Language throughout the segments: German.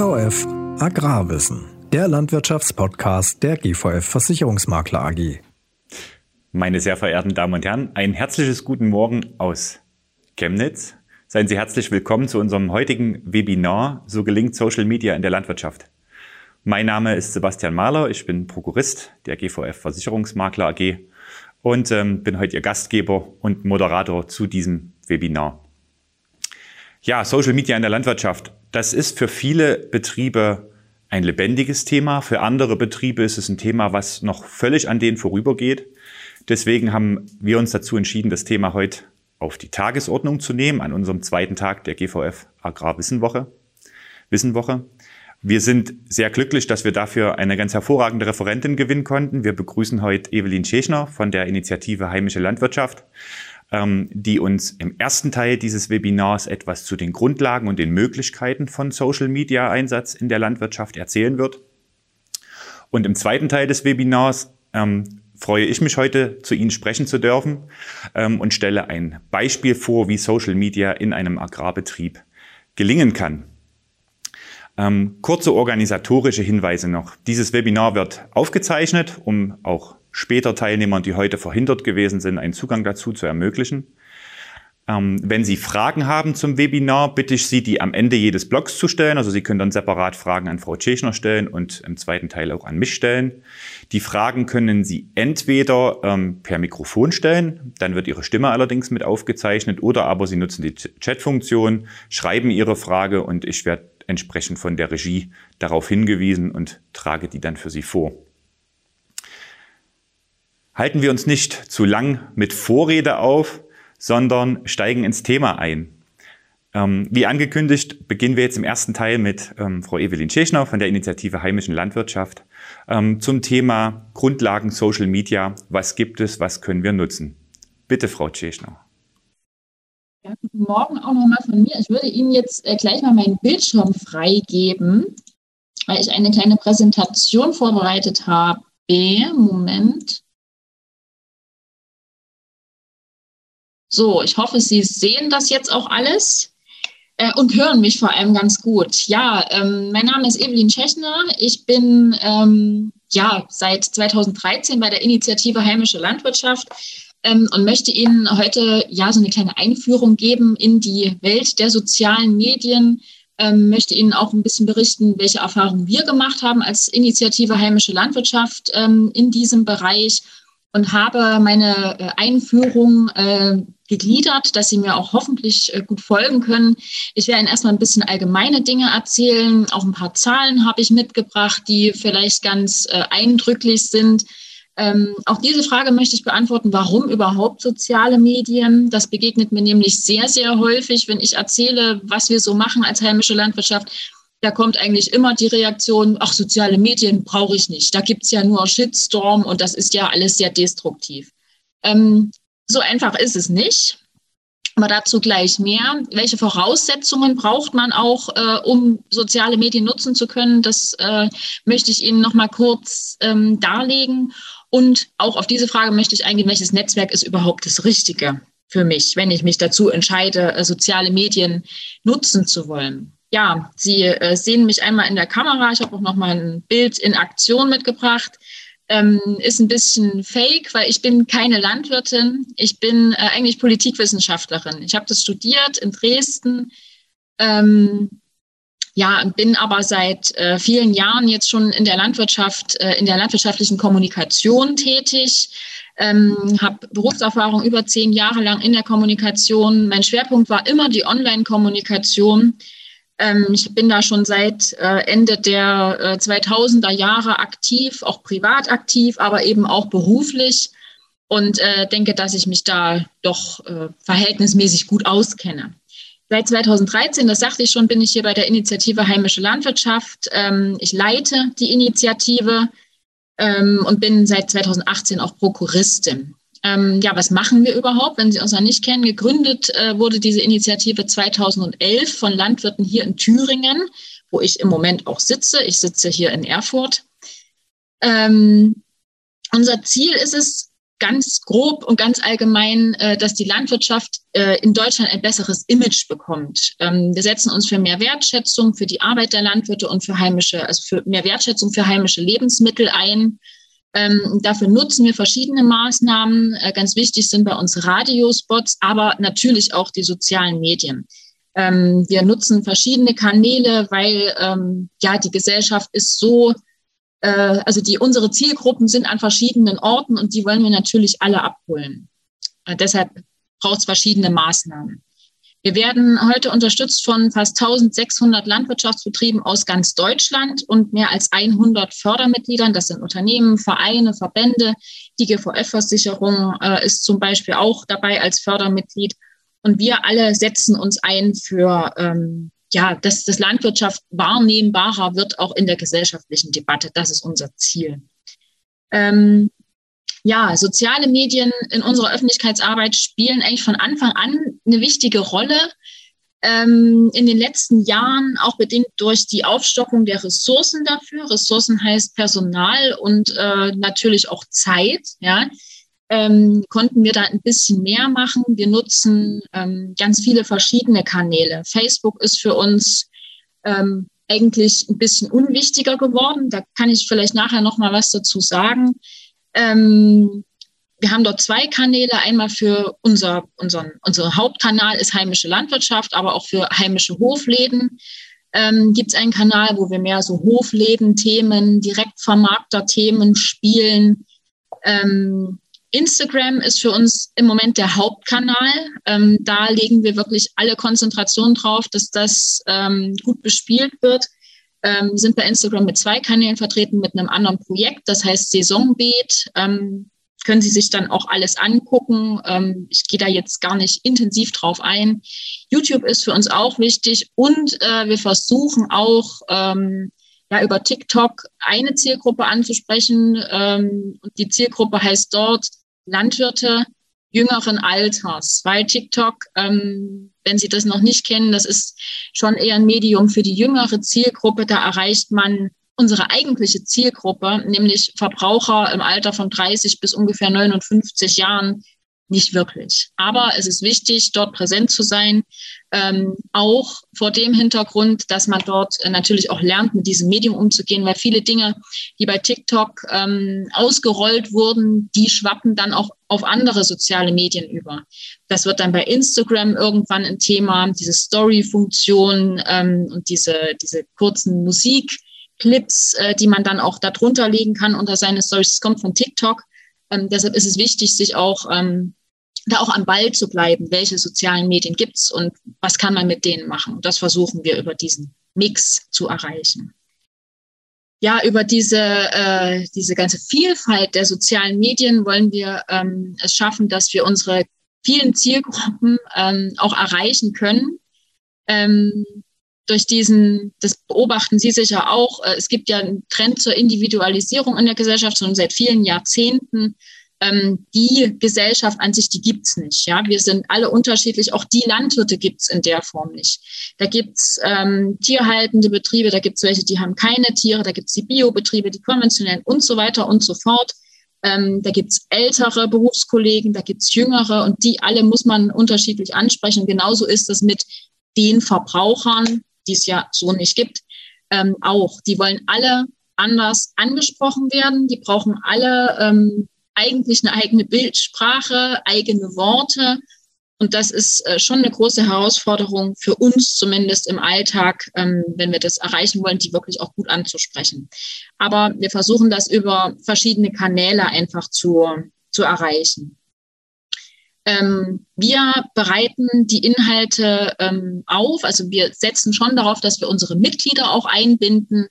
GVF Agrarwissen, der Landwirtschaftspodcast der GVF Versicherungsmakler AG. Meine sehr verehrten Damen und Herren, ein herzliches Guten Morgen aus Chemnitz. Seien Sie herzlich willkommen zu unserem heutigen Webinar So gelingt Social Media in der Landwirtschaft. Mein Name ist Sebastian Mahler, ich bin Prokurist der GVF Versicherungsmakler AG und ähm, bin heute Ihr Gastgeber und Moderator zu diesem Webinar. Ja, Social Media in der Landwirtschaft, das ist für viele Betriebe ein lebendiges Thema. Für andere Betriebe ist es ein Thema, was noch völlig an denen vorübergeht. Deswegen haben wir uns dazu entschieden, das Thema heute auf die Tagesordnung zu nehmen, an unserem zweiten Tag der GVF Agrarwissenwoche. Wissenwoche. Wir sind sehr glücklich, dass wir dafür eine ganz hervorragende Referentin gewinnen konnten. Wir begrüßen heute Evelyn Schechner von der Initiative Heimische Landwirtschaft, die uns im ersten Teil dieses Webinars etwas zu den Grundlagen und den Möglichkeiten von Social Media Einsatz in der Landwirtschaft erzählen wird. Und im zweiten Teil des Webinars ähm, freue ich mich heute, zu Ihnen sprechen zu dürfen ähm, und stelle ein Beispiel vor, wie Social Media in einem Agrarbetrieb gelingen kann. Ähm, kurze organisatorische Hinweise noch. Dieses Webinar wird aufgezeichnet, um auch später Teilnehmern, die heute verhindert gewesen sind, einen Zugang dazu zu ermöglichen. Ähm, wenn Sie Fragen haben zum Webinar, bitte ich Sie, die am Ende jedes Blogs zu stellen. Also Sie können dann separat Fragen an Frau Tschechner stellen und im zweiten Teil auch an mich stellen. Die Fragen können Sie entweder ähm, per Mikrofon stellen, dann wird Ihre Stimme allerdings mit aufgezeichnet, oder aber Sie nutzen die Chatfunktion, schreiben Ihre Frage und ich werde entsprechend von der Regie darauf hingewiesen und trage die dann für Sie vor. Halten wir uns nicht zu lang mit Vorrede auf, sondern steigen ins Thema ein. Ähm, wie angekündigt, beginnen wir jetzt im ersten Teil mit ähm, Frau Evelyn Tschechner von der Initiative Heimischen Landwirtschaft ähm, zum Thema Grundlagen Social Media. Was gibt es, was können wir nutzen? Bitte, Frau Tschechner. Ja, guten Morgen auch nochmal von mir. Ich würde Ihnen jetzt äh, gleich mal meinen Bildschirm freigeben, weil ich eine kleine Präsentation vorbereitet habe. Moment. So, ich hoffe, Sie sehen das jetzt auch alles äh, und hören mich vor allem ganz gut. Ja, ähm, mein Name ist Evelyn Tschechner. Ich bin ähm, ja seit 2013 bei der Initiative Heimische Landwirtschaft ähm, und möchte Ihnen heute ja so eine kleine Einführung geben in die Welt der sozialen Medien. Ähm, möchte Ihnen auch ein bisschen berichten, welche Erfahrungen wir gemacht haben als Initiative Heimische Landwirtschaft ähm, in diesem Bereich und habe meine äh, Einführung äh, gegliedert, dass Sie mir auch hoffentlich äh, gut folgen können. Ich werde Ihnen erstmal ein bisschen allgemeine Dinge erzählen. Auch ein paar Zahlen habe ich mitgebracht, die vielleicht ganz äh, eindrücklich sind. Ähm, auch diese Frage möchte ich beantworten, warum überhaupt soziale Medien? Das begegnet mir nämlich sehr, sehr häufig, wenn ich erzähle, was wir so machen als heimische Landwirtschaft. Da kommt eigentlich immer die Reaktion, ach, soziale Medien brauche ich nicht. Da gibt es ja nur Shitstorm und das ist ja alles sehr destruktiv. Ähm, so einfach ist es nicht. Aber dazu gleich mehr. Welche Voraussetzungen braucht man auch, äh, um soziale Medien nutzen zu können? Das äh, möchte ich Ihnen noch mal kurz ähm, darlegen. Und auch auf diese Frage möchte ich eingehen, welches Netzwerk ist überhaupt das Richtige für mich, wenn ich mich dazu entscheide, äh, soziale Medien nutzen zu wollen. Ja, Sie äh, sehen mich einmal in der Kamera. Ich habe auch noch mal ein Bild in Aktion mitgebracht. Ähm, ist ein bisschen fake, weil ich bin keine Landwirtin. Ich bin äh, eigentlich Politikwissenschaftlerin. Ich habe das studiert in Dresden. Ähm, ja, bin aber seit äh, vielen Jahren jetzt schon in der Landwirtschaft, äh, in der landwirtschaftlichen Kommunikation tätig. Ähm, habe Berufserfahrung über zehn Jahre lang in der Kommunikation. Mein Schwerpunkt war immer die Online-Kommunikation. Ähm, ich bin da schon seit äh, Ende der äh, 2000er Jahre aktiv, auch privat aktiv, aber eben auch beruflich und äh, denke, dass ich mich da doch äh, verhältnismäßig gut auskenne. Seit 2013, das sagte ich schon, bin ich hier bei der Initiative Heimische Landwirtschaft. Ähm, ich leite die Initiative ähm, und bin seit 2018 auch Prokuristin. Ähm, ja, was machen wir überhaupt, wenn Sie uns noch nicht kennen? Gegründet äh, wurde diese Initiative 2011 von Landwirten hier in Thüringen, wo ich im Moment auch sitze. Ich sitze hier in Erfurt. Ähm, unser Ziel ist es, ganz grob und ganz allgemein, äh, dass die Landwirtschaft äh, in Deutschland ein besseres Image bekommt. Ähm, wir setzen uns für mehr Wertschätzung für die Arbeit der Landwirte und für heimische, also für mehr Wertschätzung für heimische Lebensmittel ein. Ähm, dafür nutzen wir verschiedene Maßnahmen. Äh, ganz wichtig sind bei uns Radiospots, aber natürlich auch die sozialen Medien. Ähm, wir nutzen verschiedene Kanäle, weil ähm, ja die Gesellschaft ist so, äh, also die unsere Zielgruppen sind an verschiedenen Orten und die wollen wir natürlich alle abholen. Äh, deshalb braucht es verschiedene Maßnahmen. Wir werden heute unterstützt von fast 1600 Landwirtschaftsbetrieben aus ganz Deutschland und mehr als 100 Fördermitgliedern. Das sind Unternehmen, Vereine, Verbände. Die GVF-Versicherung äh, ist zum Beispiel auch dabei als Fördermitglied. Und wir alle setzen uns ein für, ähm, ja, dass das Landwirtschaft wahrnehmbarer wird, auch in der gesellschaftlichen Debatte. Das ist unser Ziel. Ähm, ja, soziale Medien in unserer Öffentlichkeitsarbeit spielen eigentlich von Anfang an eine wichtige Rolle. Ähm, in den letzten Jahren, auch bedingt durch die Aufstockung der Ressourcen dafür. Ressourcen heißt Personal und äh, natürlich auch Zeit. Ja, ähm, konnten wir da ein bisschen mehr machen. Wir nutzen ähm, ganz viele verschiedene Kanäle. Facebook ist für uns ähm, eigentlich ein bisschen unwichtiger geworden. Da kann ich vielleicht nachher noch mal was dazu sagen. Ähm, wir haben dort zwei Kanäle. Einmal für unser, unseren, unser Hauptkanal ist heimische Landwirtschaft, aber auch für heimische Hofläden ähm, gibt es einen Kanal, wo wir mehr so Hofläden-Themen, Direktvermarkter-Themen spielen. Ähm, Instagram ist für uns im Moment der Hauptkanal. Ähm, da legen wir wirklich alle Konzentration drauf, dass das ähm, gut bespielt wird. Ähm, sind bei Instagram mit zwei Kanälen vertreten, mit einem anderen Projekt, das heißt Saisonbeet. Ähm, können Sie sich dann auch alles angucken. Ähm, ich gehe da jetzt gar nicht intensiv drauf ein. YouTube ist für uns auch wichtig und äh, wir versuchen auch ähm, ja, über TikTok eine Zielgruppe anzusprechen. Ähm, und die Zielgruppe heißt dort Landwirte jüngeren Alters, weil TikTok, ähm, wenn Sie das noch nicht kennen, das ist schon eher ein Medium für die jüngere Zielgruppe. Da erreicht man unsere eigentliche Zielgruppe, nämlich Verbraucher im Alter von 30 bis ungefähr 59 Jahren, nicht wirklich. Aber es ist wichtig, dort präsent zu sein, ähm, auch vor dem Hintergrund, dass man dort äh, natürlich auch lernt, mit diesem Medium umzugehen, weil viele Dinge, die bei TikTok ähm, ausgerollt wurden, die schwappen dann auch auf andere soziale Medien über. Das wird dann bei Instagram irgendwann ein Thema, diese Story-Funktion ähm, und diese, diese kurzen Musikclips, äh, die man dann auch darunter legen kann unter seine Stories. Das kommt von TikTok. Ähm, deshalb ist es wichtig, sich auch ähm, da auch am Ball zu bleiben, welche sozialen Medien gibt's und was kann man mit denen machen. Und das versuchen wir über diesen Mix zu erreichen. Ja, über diese, äh, diese ganze Vielfalt der sozialen Medien wollen wir ähm, es schaffen, dass wir unsere vielen Zielgruppen ähm, auch erreichen können. Ähm, durch diesen, das beobachten Sie sicher auch, äh, es gibt ja einen Trend zur Individualisierung in der Gesellschaft schon seit vielen Jahrzehnten ähm, die Gesellschaft an sich, die gibt's nicht. Ja, wir sind alle unterschiedlich. Auch die Landwirte gibt's in der Form nicht. Da gibt's ähm, tierhaltende Betriebe, da gibt's welche, die haben keine Tiere, da gibt's die Biobetriebe, die konventionellen und so weiter und so fort. Ähm, da gibt's ältere Berufskollegen, da gibt's jüngere und die alle muss man unterschiedlich ansprechen. Genauso ist es mit den Verbrauchern, die es ja so nicht gibt, ähm, auch. Die wollen alle anders angesprochen werden. Die brauchen alle ähm, eigentlich eine eigene Bildsprache, eigene Worte. Und das ist äh, schon eine große Herausforderung für uns, zumindest im Alltag, ähm, wenn wir das erreichen wollen, die wirklich auch gut anzusprechen. Aber wir versuchen das über verschiedene Kanäle einfach zu, zu erreichen. Ähm, wir bereiten die Inhalte ähm, auf, also wir setzen schon darauf, dass wir unsere Mitglieder auch einbinden,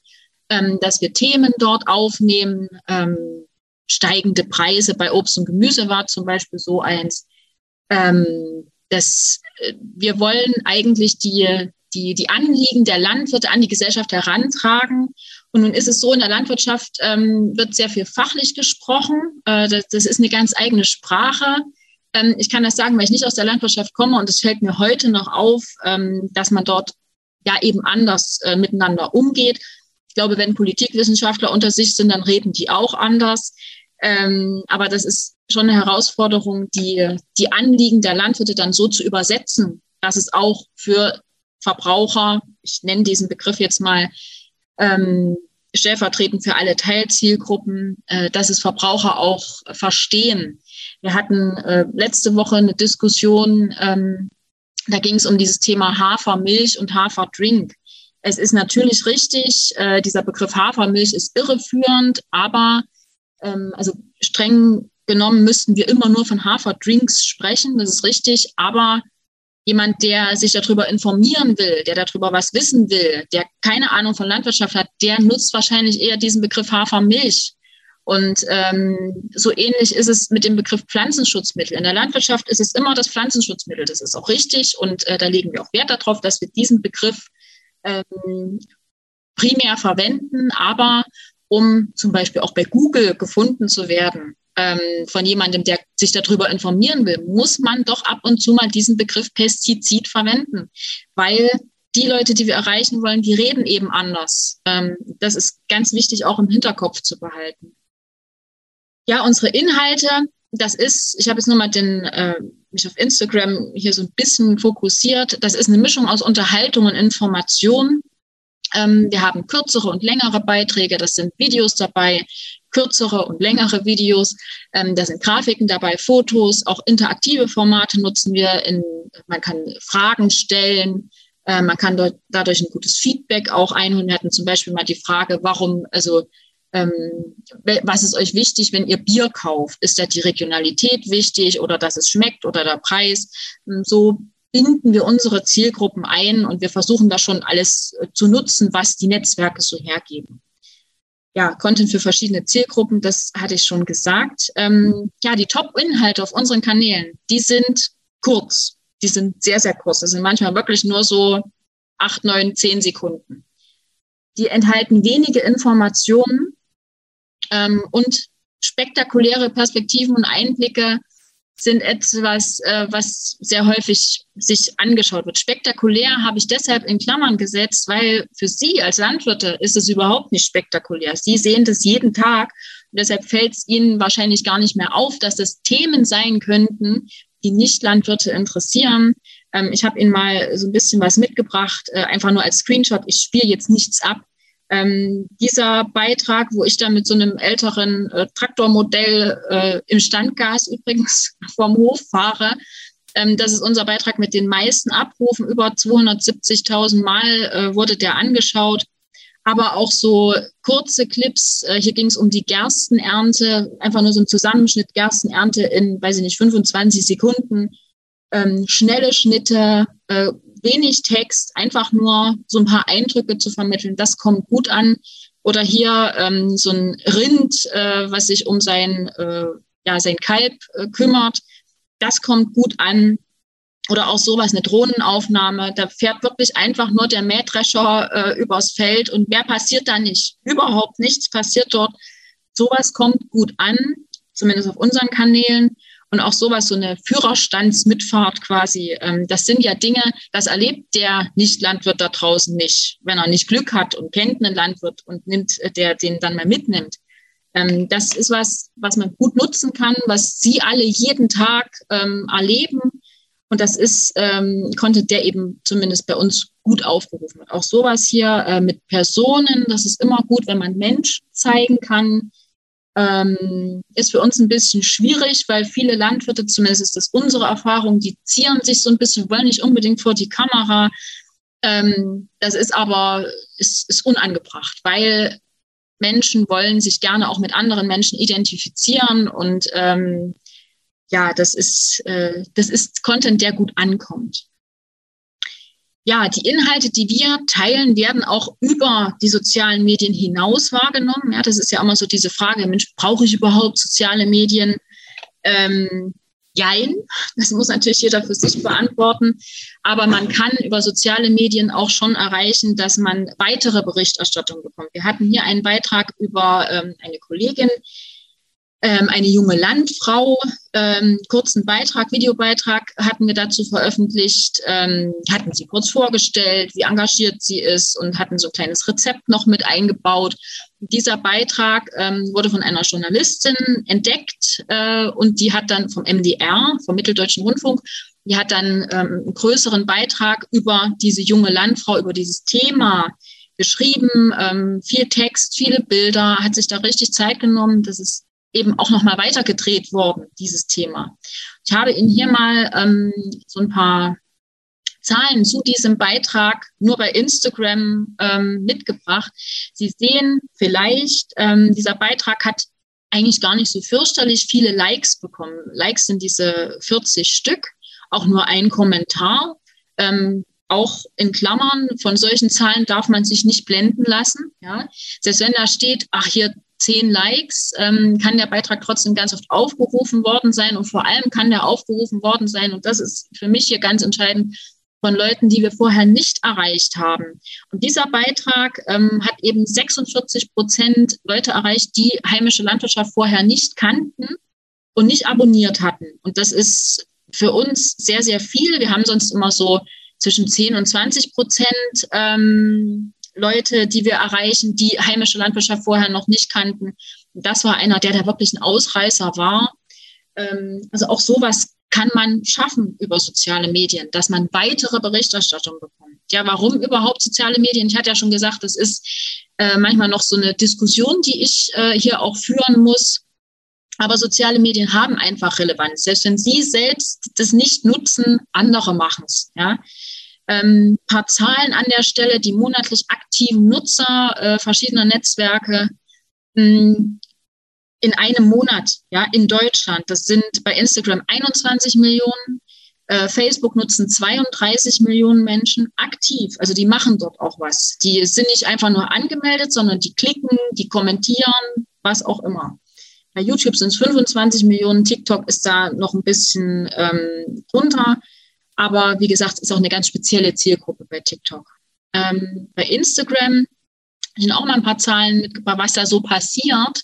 dass wir Themen dort aufnehmen, steigende Preise bei Obst und Gemüse war zum Beispiel so eins. Ähm, das, äh, wir wollen eigentlich die, die, die Anliegen der Landwirte an die Gesellschaft herantragen. Und nun ist es so, in der Landwirtschaft ähm, wird sehr viel fachlich gesprochen. Äh, das, das ist eine ganz eigene Sprache. Ähm, ich kann das sagen, weil ich nicht aus der Landwirtschaft komme und es fällt mir heute noch auf, ähm, dass man dort ja eben anders äh, miteinander umgeht. Ich glaube, wenn Politikwissenschaftler unter sich sind, dann reden die auch anders. Ähm, aber das ist schon eine Herausforderung, die, die Anliegen der Landwirte dann so zu übersetzen, dass es auch für Verbraucher, ich nenne diesen Begriff jetzt mal ähm, stellvertretend für alle Teilzielgruppen, äh, dass es Verbraucher auch verstehen. Wir hatten äh, letzte Woche eine Diskussion, ähm, da ging es um dieses Thema Hafermilch und Haferdrink. Es ist natürlich richtig, äh, dieser Begriff Hafermilch ist irreführend, aber ähm, also streng genommen müssten wir immer nur von Haferdrinks sprechen, das ist richtig, aber jemand, der sich darüber informieren will, der darüber was wissen will, der keine Ahnung von Landwirtschaft hat, der nutzt wahrscheinlich eher diesen Begriff Hafermilch. Und ähm, so ähnlich ist es mit dem Begriff Pflanzenschutzmittel. In der Landwirtschaft ist es immer das Pflanzenschutzmittel. Das ist auch richtig und äh, da legen wir auch Wert darauf, dass wir diesen Begriff ähm, primär verwenden, aber um zum Beispiel auch bei Google gefunden zu werden ähm, von jemandem, der sich darüber informieren will, muss man doch ab und zu mal diesen Begriff Pestizid verwenden, weil die Leute, die wir erreichen wollen, die reden eben anders. Ähm, das ist ganz wichtig auch im Hinterkopf zu behalten. Ja, unsere Inhalte, das ist, ich habe jetzt nur mal den, äh, mich auf Instagram hier so ein bisschen fokussiert. Das ist eine Mischung aus Unterhaltung und Information. Ähm, wir haben kürzere und längere Beiträge, das sind Videos dabei, kürzere und längere Videos. Ähm, da sind Grafiken dabei, Fotos, auch interaktive Formate nutzen wir. In, man kann Fragen stellen, äh, man kann dort, dadurch ein gutes Feedback auch einholen. Wir hatten zum Beispiel mal die Frage, warum, also ähm, was ist euch wichtig, wenn ihr Bier kauft? Ist da die Regionalität wichtig oder dass es schmeckt oder der Preis? So binden wir unsere Zielgruppen ein und wir versuchen da schon alles äh, zu nutzen, was die Netzwerke so hergeben. Ja, Content für verschiedene Zielgruppen, das hatte ich schon gesagt. Ähm, ja, die Top-Inhalte auf unseren Kanälen, die sind kurz. Die sind sehr, sehr kurz. Das sind manchmal wirklich nur so acht, neun, zehn Sekunden. Die enthalten wenige Informationen ähm, und spektakuläre Perspektiven und Einblicke sind etwas, äh, was sehr häufig sich angeschaut wird. Spektakulär habe ich deshalb in Klammern gesetzt, weil für Sie als Landwirte ist es überhaupt nicht spektakulär. Sie sehen das jeden Tag und deshalb fällt es Ihnen wahrscheinlich gar nicht mehr auf, dass das Themen sein könnten, die Nicht-Landwirte interessieren. Ähm, ich habe Ihnen mal so ein bisschen was mitgebracht, äh, einfach nur als Screenshot. Ich spiele jetzt nichts ab. Ähm, dieser Beitrag, wo ich da mit so einem älteren äh, Traktormodell äh, im Standgas übrigens vom Hof fahre, ähm, das ist unser Beitrag mit den meisten Abrufen. Über 270.000 Mal äh, wurde der angeschaut. Aber auch so kurze Clips. Äh, hier ging es um die Gerstenernte, einfach nur so ein Zusammenschnitt Gerstenernte in, weiß ich nicht, 25 Sekunden. Ähm, schnelle Schnitte, äh, wenig Text, einfach nur so ein paar Eindrücke zu vermitteln, das kommt gut an. Oder hier ähm, so ein Rind, äh, was sich um sein, äh, ja, sein Kalb äh, kümmert, das kommt gut an. Oder auch sowas, eine Drohnenaufnahme, da fährt wirklich einfach nur der Mähdrescher äh, übers Feld und mehr passiert da nicht. Überhaupt nichts passiert dort. Sowas kommt gut an, zumindest auf unseren Kanälen und auch sowas, so eine Führerstandsmitfahrt quasi. Ähm, das sind ja Dinge, das erlebt der Nicht-Landwirt da draußen nicht, wenn er nicht Glück hat und kennt einen Landwirt und nimmt, äh, der den dann mal mitnimmt. Ähm, das ist was, was man gut nutzen kann, was Sie alle jeden Tag ähm, erleben. Und das ist ähm, Content, der eben zumindest bei uns gut aufgerufen. Auch sowas hier äh, mit Personen, das ist immer gut, wenn man Mensch zeigen kann, ähm, ist für uns ein bisschen schwierig, weil viele Landwirte, zumindest ist das unsere Erfahrung, die zieren sich so ein bisschen, wollen nicht unbedingt vor die Kamera. Ähm, das ist aber ist, ist unangebracht, weil Menschen wollen sich gerne auch mit anderen Menschen identifizieren und ähm, ja, das ist, äh, das ist Content, der gut ankommt ja, die Inhalte, die wir teilen, werden auch über die sozialen Medien hinaus wahrgenommen. Ja, das ist ja immer so diese Frage, Mensch, brauche ich überhaupt soziale Medien? Ähm, jein, das muss natürlich jeder für sich beantworten. Aber man kann über soziale Medien auch schon erreichen, dass man weitere Berichterstattung bekommt. Wir hatten hier einen Beitrag über ähm, eine Kollegin, ähm, eine junge Landfrau, ähm, kurzen Beitrag, Videobeitrag hatten wir dazu veröffentlicht, ähm, hatten sie kurz vorgestellt, wie engagiert sie ist und hatten so ein kleines Rezept noch mit eingebaut. Dieser Beitrag ähm, wurde von einer Journalistin entdeckt äh, und die hat dann vom MDR, vom Mitteldeutschen Rundfunk, die hat dann ähm, einen größeren Beitrag über diese junge Landfrau, über dieses Thema geschrieben, ähm, viel Text, viele Bilder, hat sich da richtig Zeit genommen. Das ist eben auch nochmal weitergedreht worden, dieses Thema. Ich habe Ihnen hier mal ähm, so ein paar Zahlen zu diesem Beitrag nur bei Instagram ähm, mitgebracht. Sie sehen vielleicht, ähm, dieser Beitrag hat eigentlich gar nicht so fürchterlich viele Likes bekommen. Likes sind diese 40 Stück, auch nur ein Kommentar. Ähm, auch in Klammern von solchen Zahlen darf man sich nicht blenden lassen. Ja? Selbst wenn da steht, ach hier zehn Likes, ähm, kann der Beitrag trotzdem ganz oft aufgerufen worden sein und vor allem kann der aufgerufen worden sein, und das ist für mich hier ganz entscheidend, von Leuten, die wir vorher nicht erreicht haben. Und dieser Beitrag ähm, hat eben 46 Prozent Leute erreicht, die heimische Landwirtschaft vorher nicht kannten und nicht abonniert hatten. Und das ist für uns sehr, sehr viel. Wir haben sonst immer so zwischen 10 und 20 Prozent ähm, Leute, die wir erreichen, die heimische Landwirtschaft vorher noch nicht kannten. Das war einer, der da wirklich ein Ausreißer war. Ähm, also auch sowas kann man schaffen über soziale Medien, dass man weitere Berichterstattung bekommt. Ja, warum überhaupt soziale Medien? Ich hatte ja schon gesagt, das ist äh, manchmal noch so eine Diskussion, die ich äh, hier auch führen muss. Aber soziale Medien haben einfach Relevanz. Selbst wenn Sie selbst das nicht nutzen, andere machen es. Ja? Ähm, paar Zahlen an der Stelle, die monatlich aktiven Nutzer äh, verschiedener Netzwerke mh, hm, in einem Monat ja, in Deutschland. Das sind bei Instagram 21 Millionen, äh, Facebook nutzen 32 Millionen Menschen aktiv. Also die machen dort auch was. Die sind nicht einfach nur angemeldet, sondern die klicken, die kommentieren, was auch immer. Bei YouTube sind es 25 Millionen, TikTok ist da noch ein bisschen ähm, drunter. Aber wie gesagt, ist auch eine ganz spezielle Zielgruppe bei TikTok. Ähm, bei Instagram sind auch mal ein paar Zahlen mitgebracht, was da so passiert.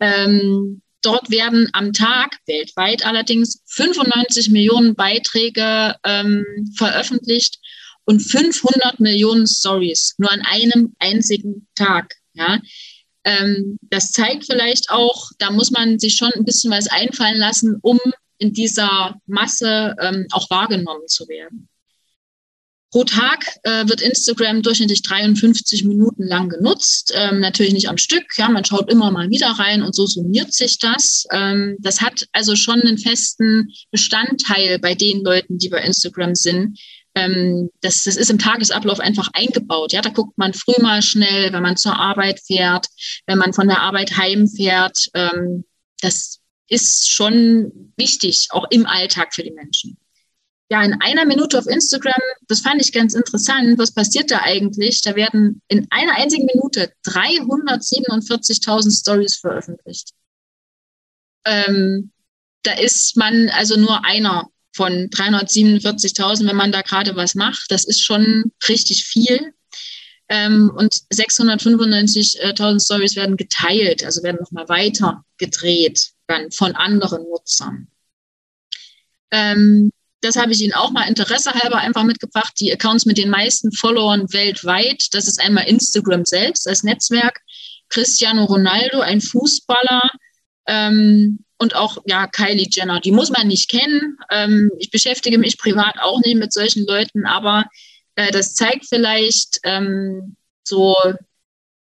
Ähm, dort werden am Tag, weltweit allerdings, 95 Millionen Beiträge ähm, veröffentlicht und 500 Millionen Stories nur an einem einzigen Tag. Ja. Ähm, das zeigt vielleicht auch, da muss man sich schon ein bisschen was einfallen lassen, um in dieser Masse ähm, auch wahrgenommen zu werden. Pro Tag äh, wird Instagram durchschnittlich 53 Minuten lang genutzt. Ähm, natürlich nicht am Stück. Ja, man schaut immer mal wieder rein und so summiert sich das. Ähm, das hat also schon einen festen Bestandteil bei den Leuten, die bei Instagram sind. Ähm, das, das ist im Tagesablauf einfach eingebaut. Ja, da guckt man früh mal schnell, wenn man zur Arbeit fährt, wenn man von der Arbeit heimfährt. Ähm, das ist schon wichtig, auch im Alltag für die Menschen. Ja, in einer Minute auf Instagram, das fand ich ganz interessant. Was passiert da eigentlich? Da werden in einer einzigen Minute 347.000 Stories veröffentlicht. Ähm, da ist man also nur einer von 347.000, wenn man da gerade was macht. Das ist schon richtig viel. Ähm, und 695.000 Stories werden geteilt, also werden nochmal weiter gedreht dann von anderen Nutzern. Ähm, das habe ich Ihnen auch mal Interesse halber einfach mitgebracht. Die Accounts mit den meisten Followern weltweit, das ist einmal Instagram selbst als Netzwerk, Cristiano Ronaldo, ein Fußballer ähm, und auch ja Kylie Jenner. Die muss man nicht kennen. Ähm, ich beschäftige mich privat auch nicht mit solchen Leuten, aber äh, das zeigt vielleicht ähm, so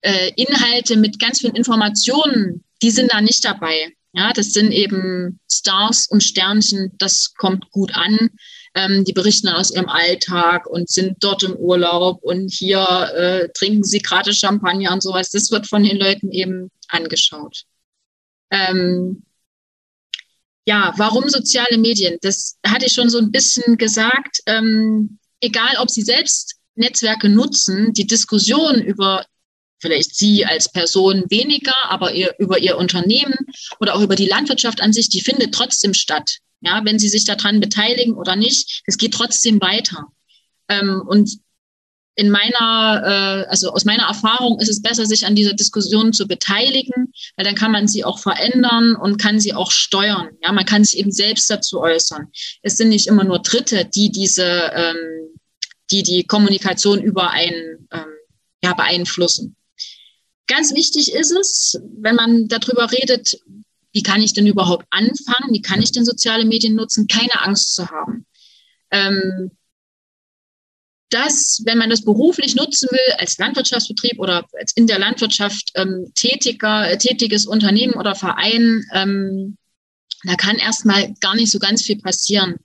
äh, Inhalte mit ganz vielen Informationen, die sind da nicht dabei. Ja, das sind eben Stars und Sternchen, das kommt gut an. Ähm, die berichten aus ihrem Alltag und sind dort im Urlaub und hier äh, trinken sie gerade Champagner und sowas. Das wird von den Leuten eben angeschaut. Ähm, ja, warum soziale Medien? Das hatte ich schon so ein bisschen gesagt. Ähm, egal, ob Sie selbst Netzwerke nutzen, die Diskussion über vielleicht Sie als Person weniger, aber ihr, über Ihr Unternehmen oder auch über die Landwirtschaft an sich, die findet trotzdem statt. Ja, wenn Sie sich daran beteiligen oder nicht, es geht trotzdem weiter. Ähm, und in meiner, äh, also aus meiner Erfahrung ist es besser, sich an dieser Diskussion zu beteiligen, weil dann kann man sie auch verändern und kann sie auch steuern. Ja, man kann sich eben selbst dazu äußern. Es sind nicht immer nur Dritte, die diese, ähm, die die Kommunikation über ein, ähm, ja, beeinflussen. Ganz wichtig ist es, wenn man darüber redet, wie kann ich denn überhaupt anfangen, wie kann ich denn soziale Medien nutzen, keine Angst zu haben. Ähm, dass, wenn man das beruflich nutzen will, als Landwirtschaftsbetrieb oder als in der Landwirtschaft ähm, tätiger, äh, tätiges Unternehmen oder Verein, ähm, da kann erstmal gar nicht so ganz viel passieren.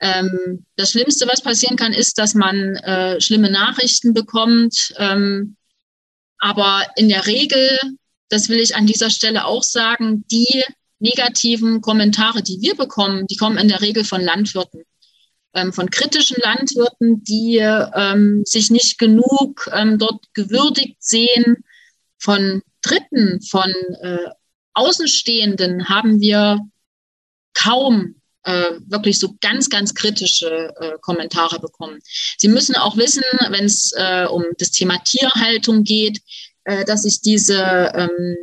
Ähm, das Schlimmste, was passieren kann, ist, dass man äh, schlimme Nachrichten bekommt. Ähm, aber in der Regel, das will ich an dieser Stelle auch sagen, die negativen Kommentare, die wir bekommen, die kommen in der Regel von Landwirten ähm, von kritischen Landwirten, die ähm, sich nicht genug ähm, dort gewürdigt sehen. Von Dritten, von äh, Außenstehenden haben wir kaum äh, wirklich so ganz, ganz kritische äh, Kommentare bekommen. Sie müssen auch wissen, wenn es äh, um das Thema Tierhaltung geht, äh, dass sich diese, ähm,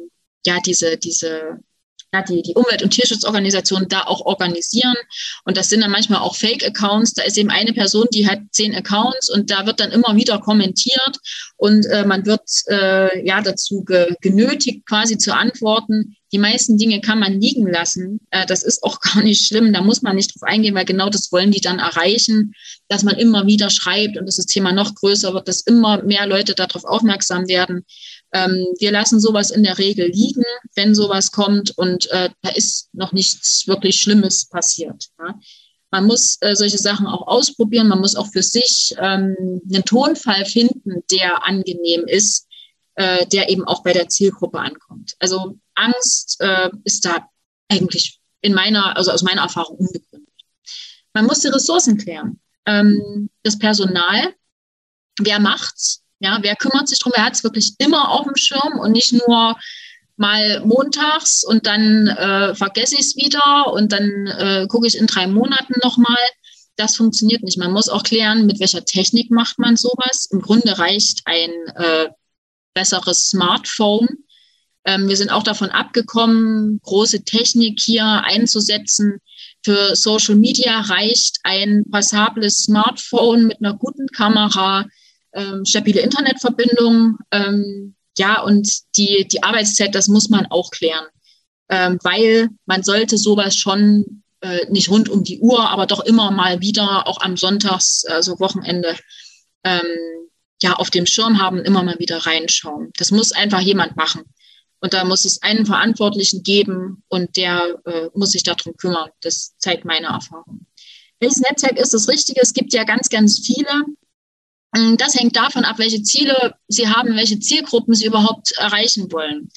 ja, diese, diese ja, die, die Umwelt- und Tierschutzorganisationen da auch organisieren. Und das sind dann manchmal auch Fake-Accounts. Da ist eben eine Person, die hat zehn Accounts und da wird dann immer wieder kommentiert und äh, man wird äh, ja dazu ge genötigt, quasi zu antworten. Die meisten Dinge kann man liegen lassen. Äh, das ist auch gar nicht schlimm. Da muss man nicht drauf eingehen, weil genau das wollen die dann erreichen, dass man immer wieder schreibt und dass das Thema noch größer wird, dass immer mehr Leute darauf aufmerksam werden. Ähm, wir lassen sowas in der Regel liegen, wenn sowas kommt und äh, da ist noch nichts wirklich Schlimmes passiert. Ja. Man muss äh, solche Sachen auch ausprobieren. Man muss auch für sich ähm, einen Tonfall finden, der angenehm ist, äh, der eben auch bei der Zielgruppe ankommt. Also Angst äh, ist da eigentlich in meiner, also aus meiner Erfahrung unbegründet. Man muss die Ressourcen klären. Ähm, das Personal, wer macht's? Ja, wer kümmert sich drum? Wer hat es wirklich immer auf dem Schirm und nicht nur mal montags und dann äh, vergesse ich es wieder und dann äh, gucke ich in drei Monaten nochmal. Das funktioniert nicht. Man muss auch klären, mit welcher Technik macht man sowas. Im Grunde reicht ein äh, besseres Smartphone. Ähm, wir sind auch davon abgekommen, große Technik hier einzusetzen. Für Social Media reicht ein passables Smartphone mit einer guten Kamera, ähm, stabile Internetverbindung. Ähm, ja, und die, die Arbeitszeit, das muss man auch klären, ähm, weil man sollte sowas schon äh, nicht rund um die Uhr, aber doch immer mal wieder, auch am Sonntags, also Wochenende, ähm, ja, auf dem Schirm haben, immer mal wieder reinschauen. Das muss einfach jemand machen. Und da muss es einen Verantwortlichen geben und der äh, muss sich darum kümmern. Das zeigt meine Erfahrung. Welches Netzwerk ist das Richtige? Es gibt ja ganz, ganz viele. Ähm, das hängt davon ab, welche Ziele Sie haben, welche Zielgruppen Sie überhaupt erreichen wollen.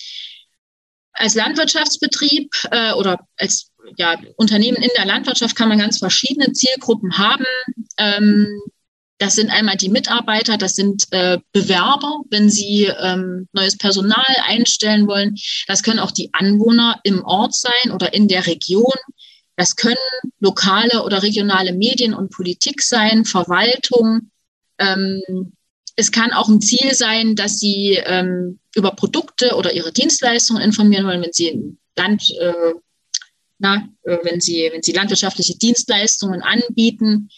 Als Landwirtschaftsbetrieb äh, oder als ja, Unternehmen in der Landwirtschaft kann man ganz verschiedene Zielgruppen haben. Ähm, das sind einmal die Mitarbeiter, das sind äh, Bewerber, wenn sie ähm, neues Personal einstellen wollen. Das können auch die Anwohner im Ort sein oder in der Region. Das können lokale oder regionale Medien und Politik sein, Verwaltung, ähm, es kann auch ein Ziel sein, dass Sie ähm, über Produkte oder Ihre Dienstleistungen informieren wollen, wenn Sie Land, äh, na, äh, wenn Sie, wenn Sie landwirtschaftliche Dienstleistungen anbieten,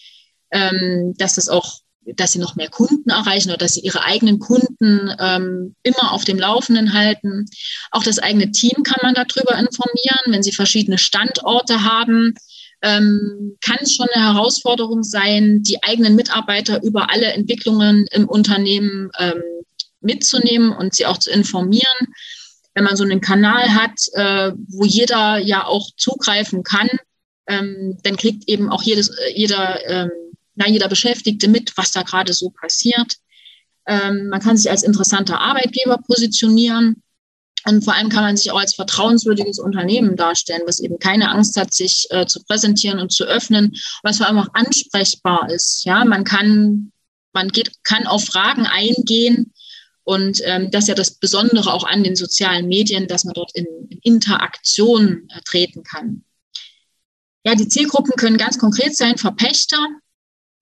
ähm, dass das auch, dass Sie noch mehr Kunden erreichen oder dass Sie Ihre eigenen Kunden ähm, immer auf dem Laufenden halten. Auch das eigene Team kann man darüber informieren, wenn Sie verschiedene Standorte haben ähm, kann es schon eine Herausforderung sein, die eigenen Mitarbeiter über alle Entwicklungen im Unternehmen ähm, mitzunehmen und sie auch zu informieren. Wenn man so einen Kanal hat, äh, wo jeder ja auch zugreifen kann, ähm, dann kriegt eben auch jedes, äh, jeder, ähm, na, jeder Beschäftigte mit, was da gerade so passiert. Ähm, man kann sich als interessanter Arbeitgeber positionieren. Und vor allem kann man sich auch als vertrauenswürdiges Unternehmen darstellen, was eben keine Angst hat, sich äh, zu präsentieren und zu öffnen, was vor allem auch ansprechbar ist. Ja, man kann, man geht, kann auf Fragen eingehen. Und ähm, das ist ja das Besondere auch an den sozialen Medien, dass man dort in, in Interaktion äh, treten kann. Ja, die Zielgruppen können ganz konkret sein, Verpächter,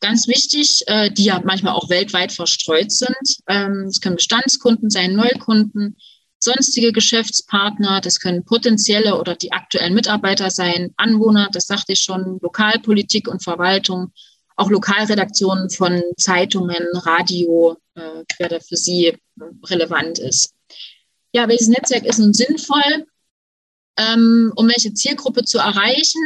ganz wichtig, äh, die ja manchmal auch weltweit verstreut sind. Ähm, es können Bestandskunden sein, Neukunden, sonstige Geschäftspartner, das können potenzielle oder die aktuellen Mitarbeiter sein, Anwohner, das sagte ich schon, Lokalpolitik und Verwaltung, auch Lokalredaktionen von Zeitungen, Radio, äh, wer da für Sie äh, relevant ist. Ja, welches Netzwerk ist nun sinnvoll, ähm, um welche Zielgruppe zu erreichen?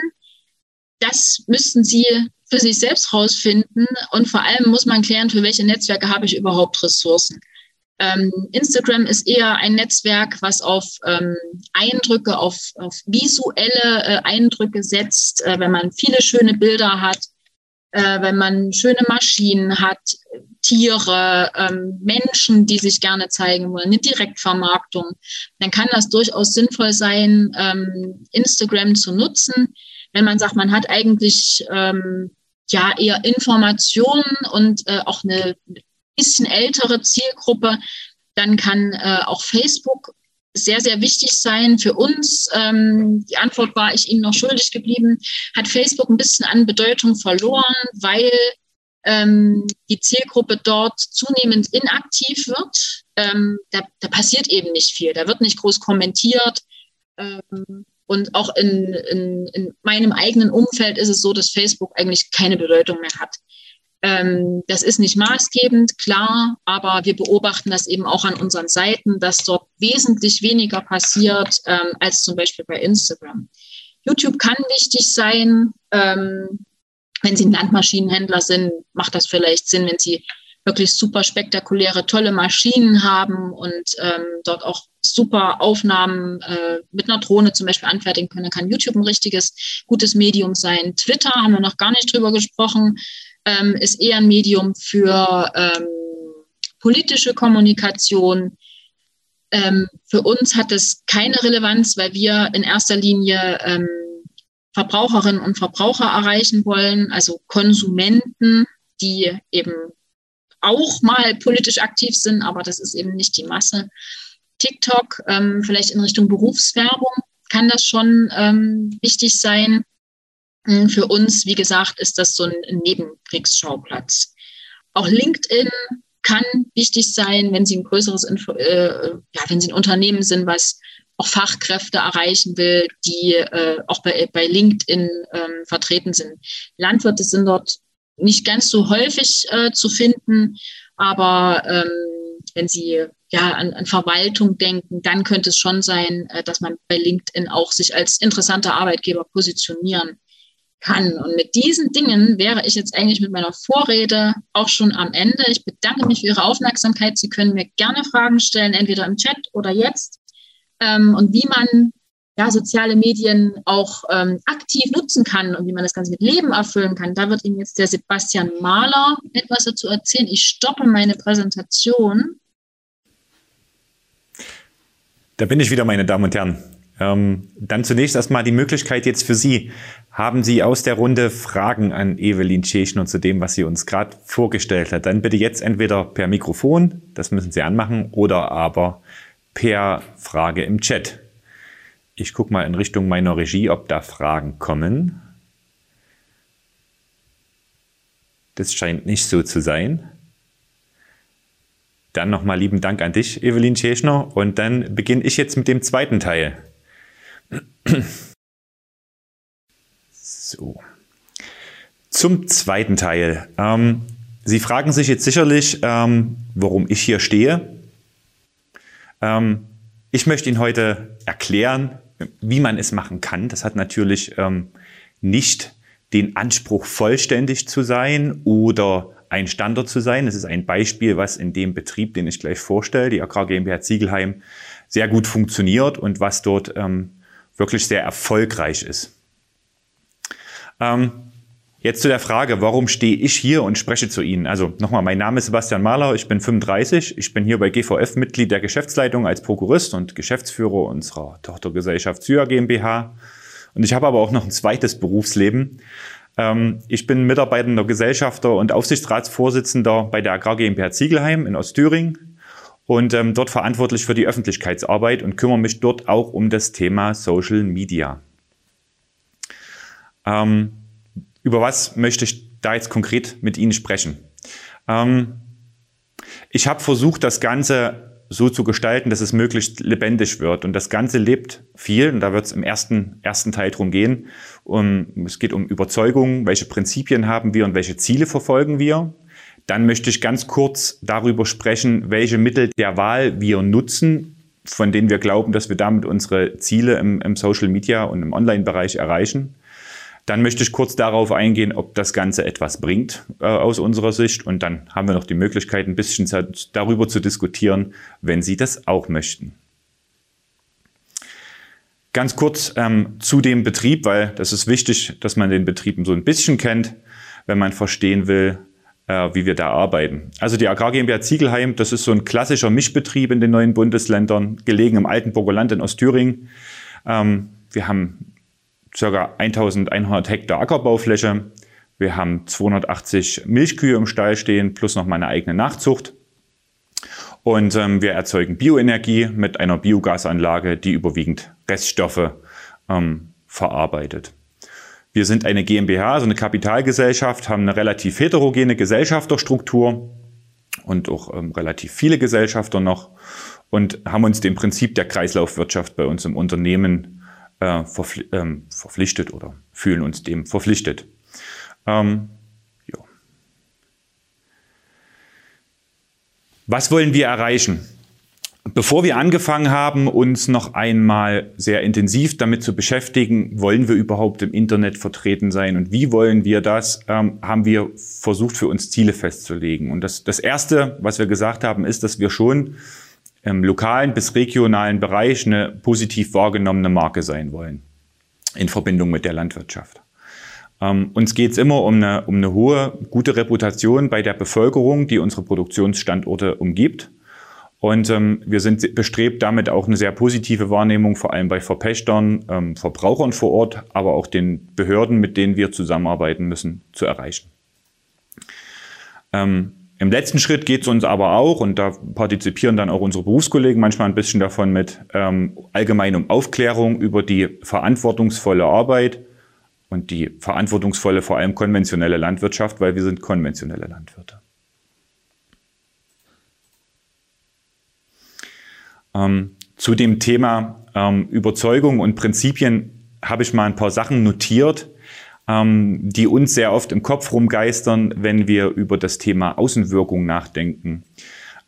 Das müssten Sie für sich selbst rausfinden und vor allem muss man klären, für welche Netzwerke habe ich überhaupt Ressourcen. Ähm, Instagram ist eher ein Netzwerk, was auf ähm, Eindrücke, auf, auf visuelle äh, Eindrücke setzt, äh, wenn man viele schöne Bilder hat, äh, wenn man schöne Maschinen hat, Tiere, ähm, Menschen, die sich gerne zeigen wollen, eine Direktvermarktung, dann kann das durchaus sinnvoll sein, ähm, Instagram zu nutzen. Wenn man sagt, man hat eigentlich ja eher Informationen und äh, auch eine bisschen ältere Zielgruppe, dann kann äh, auch Facebook sehr, sehr wichtig sein für uns. Ähm, die Antwort war ich Ihnen noch schuldig geblieben. Hat Facebook ein bisschen an Bedeutung verloren, weil ähm, die Zielgruppe dort zunehmend inaktiv wird. Ähm, da, da, passiert eben nicht viel. Da wird nicht groß kommentiert. Ähm, und auch in, in, in meinem eigenen Umfeld ist es so, dass Facebook eigentlich keine Bedeutung mehr hat. Ähm, das ist nicht maßgebend, klar, aber wir beobachten das eben auch an unseren Seiten, dass dort wesentlich weniger passiert ähm, als zum Beispiel bei Instagram. YouTube kann wichtig sein. Ähm, wenn Sie ein Landmaschinenhändler sind, macht das vielleicht Sinn, wenn Sie wirklich super spektakuläre, tolle Maschinen haben und ähm, dort auch super Aufnahmen äh, mit einer Drohne zum Beispiel anfertigen können, dann kann YouTube ein richtiges, gutes Medium sein. Twitter haben wir noch gar nicht drüber gesprochen ähm, ist eher ein Medium für ähm, politische Kommunikation. Ähm, für uns hat es keine Relevanz, weil wir in erster Linie ähm, Verbraucherinnen und Verbraucher erreichen wollen, also Konsumenten, die eben auch mal politisch aktiv sind, aber das ist eben nicht die Masse. TikTok, ähm, vielleicht in Richtung Berufswerbung, kann das schon ähm, wichtig sein. Hm, für uns, wie gesagt, ist das so ein Nebenkriegsschauplatz. Auch LinkedIn kann wichtig sein, wenn Sie ein größeres, Info, äh, ja, wenn Sie ein Unternehmen sind, was auch Fachkräfte erreichen will, die äh, auch bei, bei LinkedIn ähm, vertreten sind. Landwirte sind dort nicht ganz so häufig äh, zu finden, aber ähm, wenn Sie ja an, an Verwaltung denken, dann könnte es schon sein, äh, dass man bei LinkedIn auch sich als interessanter Arbeitgeber positionieren kann. Und mit diesen Dingen wäre ich jetzt eigentlich mit meiner Vorrede auch schon am Ende. Ich bedanke mich für Ihre Aufmerksamkeit. Sie können mir gerne Fragen stellen, entweder im Chat oder jetzt. Ähm, und wie man ja, soziale Medien auch ähm, aktiv nutzen kann und wie man das Ganze mit Leben erfüllen kann. Da wird Ihnen jetzt der Sebastian Mahler etwas dazu erzählen. Ich stoppe meine Präsentation. Da bin ich wieder, meine Damen und Herren. Ähm, dann zunächst erstmal die Möglichkeit jetzt für Sie. Haben Sie aus der Runde Fragen an Evelyn Tschechner zu dem, was sie uns gerade vorgestellt hat? Dann bitte jetzt entweder per Mikrofon, das müssen Sie anmachen, oder aber per Frage im Chat. Ich gucke mal in Richtung meiner Regie, ob da Fragen kommen. Das scheint nicht so zu sein. Dann nochmal lieben Dank an dich, Evelyn Tschechner. Und dann beginne ich jetzt mit dem zweiten Teil. So. Zum zweiten Teil. Ähm, Sie fragen sich jetzt sicherlich, ähm, warum ich hier stehe. Ähm, ich möchte Ihnen heute erklären, wie man es machen kann. Das hat natürlich ähm, nicht den Anspruch, vollständig zu sein oder ein Standard zu sein. Es ist ein Beispiel, was in dem Betrieb, den ich gleich vorstelle, die Agrar GmbH Ziegelheim, sehr gut funktioniert und was dort ähm, wirklich sehr erfolgreich ist. Ähm, jetzt zu der Frage, warum stehe ich hier und spreche zu Ihnen? Also nochmal, mein Name ist Sebastian Mahler, ich bin 35, ich bin hier bei GVF Mitglied der Geschäftsleitung als Prokurist und Geschäftsführer unserer Tochtergesellschaft Sya GmbH. Und ich habe aber auch noch ein zweites Berufsleben. Ähm, ich bin mitarbeitender Gesellschafter und Aufsichtsratsvorsitzender bei der Agrar GmbH Ziegelheim in Ostthüringen und ähm, dort verantwortlich für die Öffentlichkeitsarbeit und kümmere mich dort auch um das Thema Social Media. Ähm, Über was möchte ich da jetzt konkret mit Ihnen sprechen? Ähm, ich habe versucht, das Ganze so zu gestalten, dass es möglichst lebendig wird. Und das Ganze lebt viel, und da wird es im ersten, ersten Teil drum gehen. Um, es geht um Überzeugung, welche Prinzipien haben wir und welche Ziele verfolgen wir. Dann möchte ich ganz kurz darüber sprechen, welche Mittel der Wahl wir nutzen, von denen wir glauben, dass wir damit unsere Ziele im, im Social Media und im Online-Bereich erreichen. Dann möchte ich kurz darauf eingehen, ob das Ganze etwas bringt äh, aus unserer Sicht. Und dann haben wir noch die Möglichkeit, ein bisschen darüber zu diskutieren, wenn Sie das auch möchten. Ganz kurz ähm, zu dem Betrieb, weil das ist wichtig, dass man den Betrieb so ein bisschen kennt, wenn man verstehen will, äh, wie wir da arbeiten. Also die Agrar GmbH Ziegelheim, das ist so ein klassischer Mischbetrieb in den neuen Bundesländern, gelegen im Altenburger Land in Ostthüringen. Ähm, wir haben ca. 1100 Hektar Ackerbaufläche. Wir haben 280 Milchkühe im Stall stehen, plus noch meine eigene Nachzucht. Und ähm, wir erzeugen Bioenergie mit einer Biogasanlage, die überwiegend Reststoffe ähm, verarbeitet. Wir sind eine GmbH, also eine Kapitalgesellschaft, haben eine relativ heterogene Gesellschafterstruktur und auch ähm, relativ viele Gesellschafter noch und haben uns dem Prinzip der Kreislaufwirtschaft bei uns im Unternehmen äh, verpfli ähm, verpflichtet oder fühlen uns dem verpflichtet. Ähm, ja. Was wollen wir erreichen? Bevor wir angefangen haben, uns noch einmal sehr intensiv damit zu beschäftigen, wollen wir überhaupt im Internet vertreten sein und wie wollen wir das, ähm, haben wir versucht für uns Ziele festzulegen. Und das, das Erste, was wir gesagt haben, ist, dass wir schon im lokalen bis regionalen Bereich eine positiv wahrgenommene Marke sein wollen in Verbindung mit der Landwirtschaft. Ähm, uns geht es immer um eine, um eine hohe, gute Reputation bei der Bevölkerung, die unsere Produktionsstandorte umgibt. Und ähm, wir sind bestrebt, damit auch eine sehr positive Wahrnehmung, vor allem bei Verpächtern, ähm, Verbrauchern vor Ort, aber auch den Behörden, mit denen wir zusammenarbeiten müssen, zu erreichen. Ähm, im letzten Schritt geht es uns aber auch, und da partizipieren dann auch unsere Berufskollegen manchmal ein bisschen davon mit, ähm, allgemein um Aufklärung über die verantwortungsvolle Arbeit und die verantwortungsvolle, vor allem konventionelle Landwirtschaft, weil wir sind konventionelle Landwirte. Ähm, zu dem Thema ähm, Überzeugung und Prinzipien habe ich mal ein paar Sachen notiert, ähm, die uns sehr oft im Kopf rumgeistern, wenn wir über das Thema Außenwirkung nachdenken.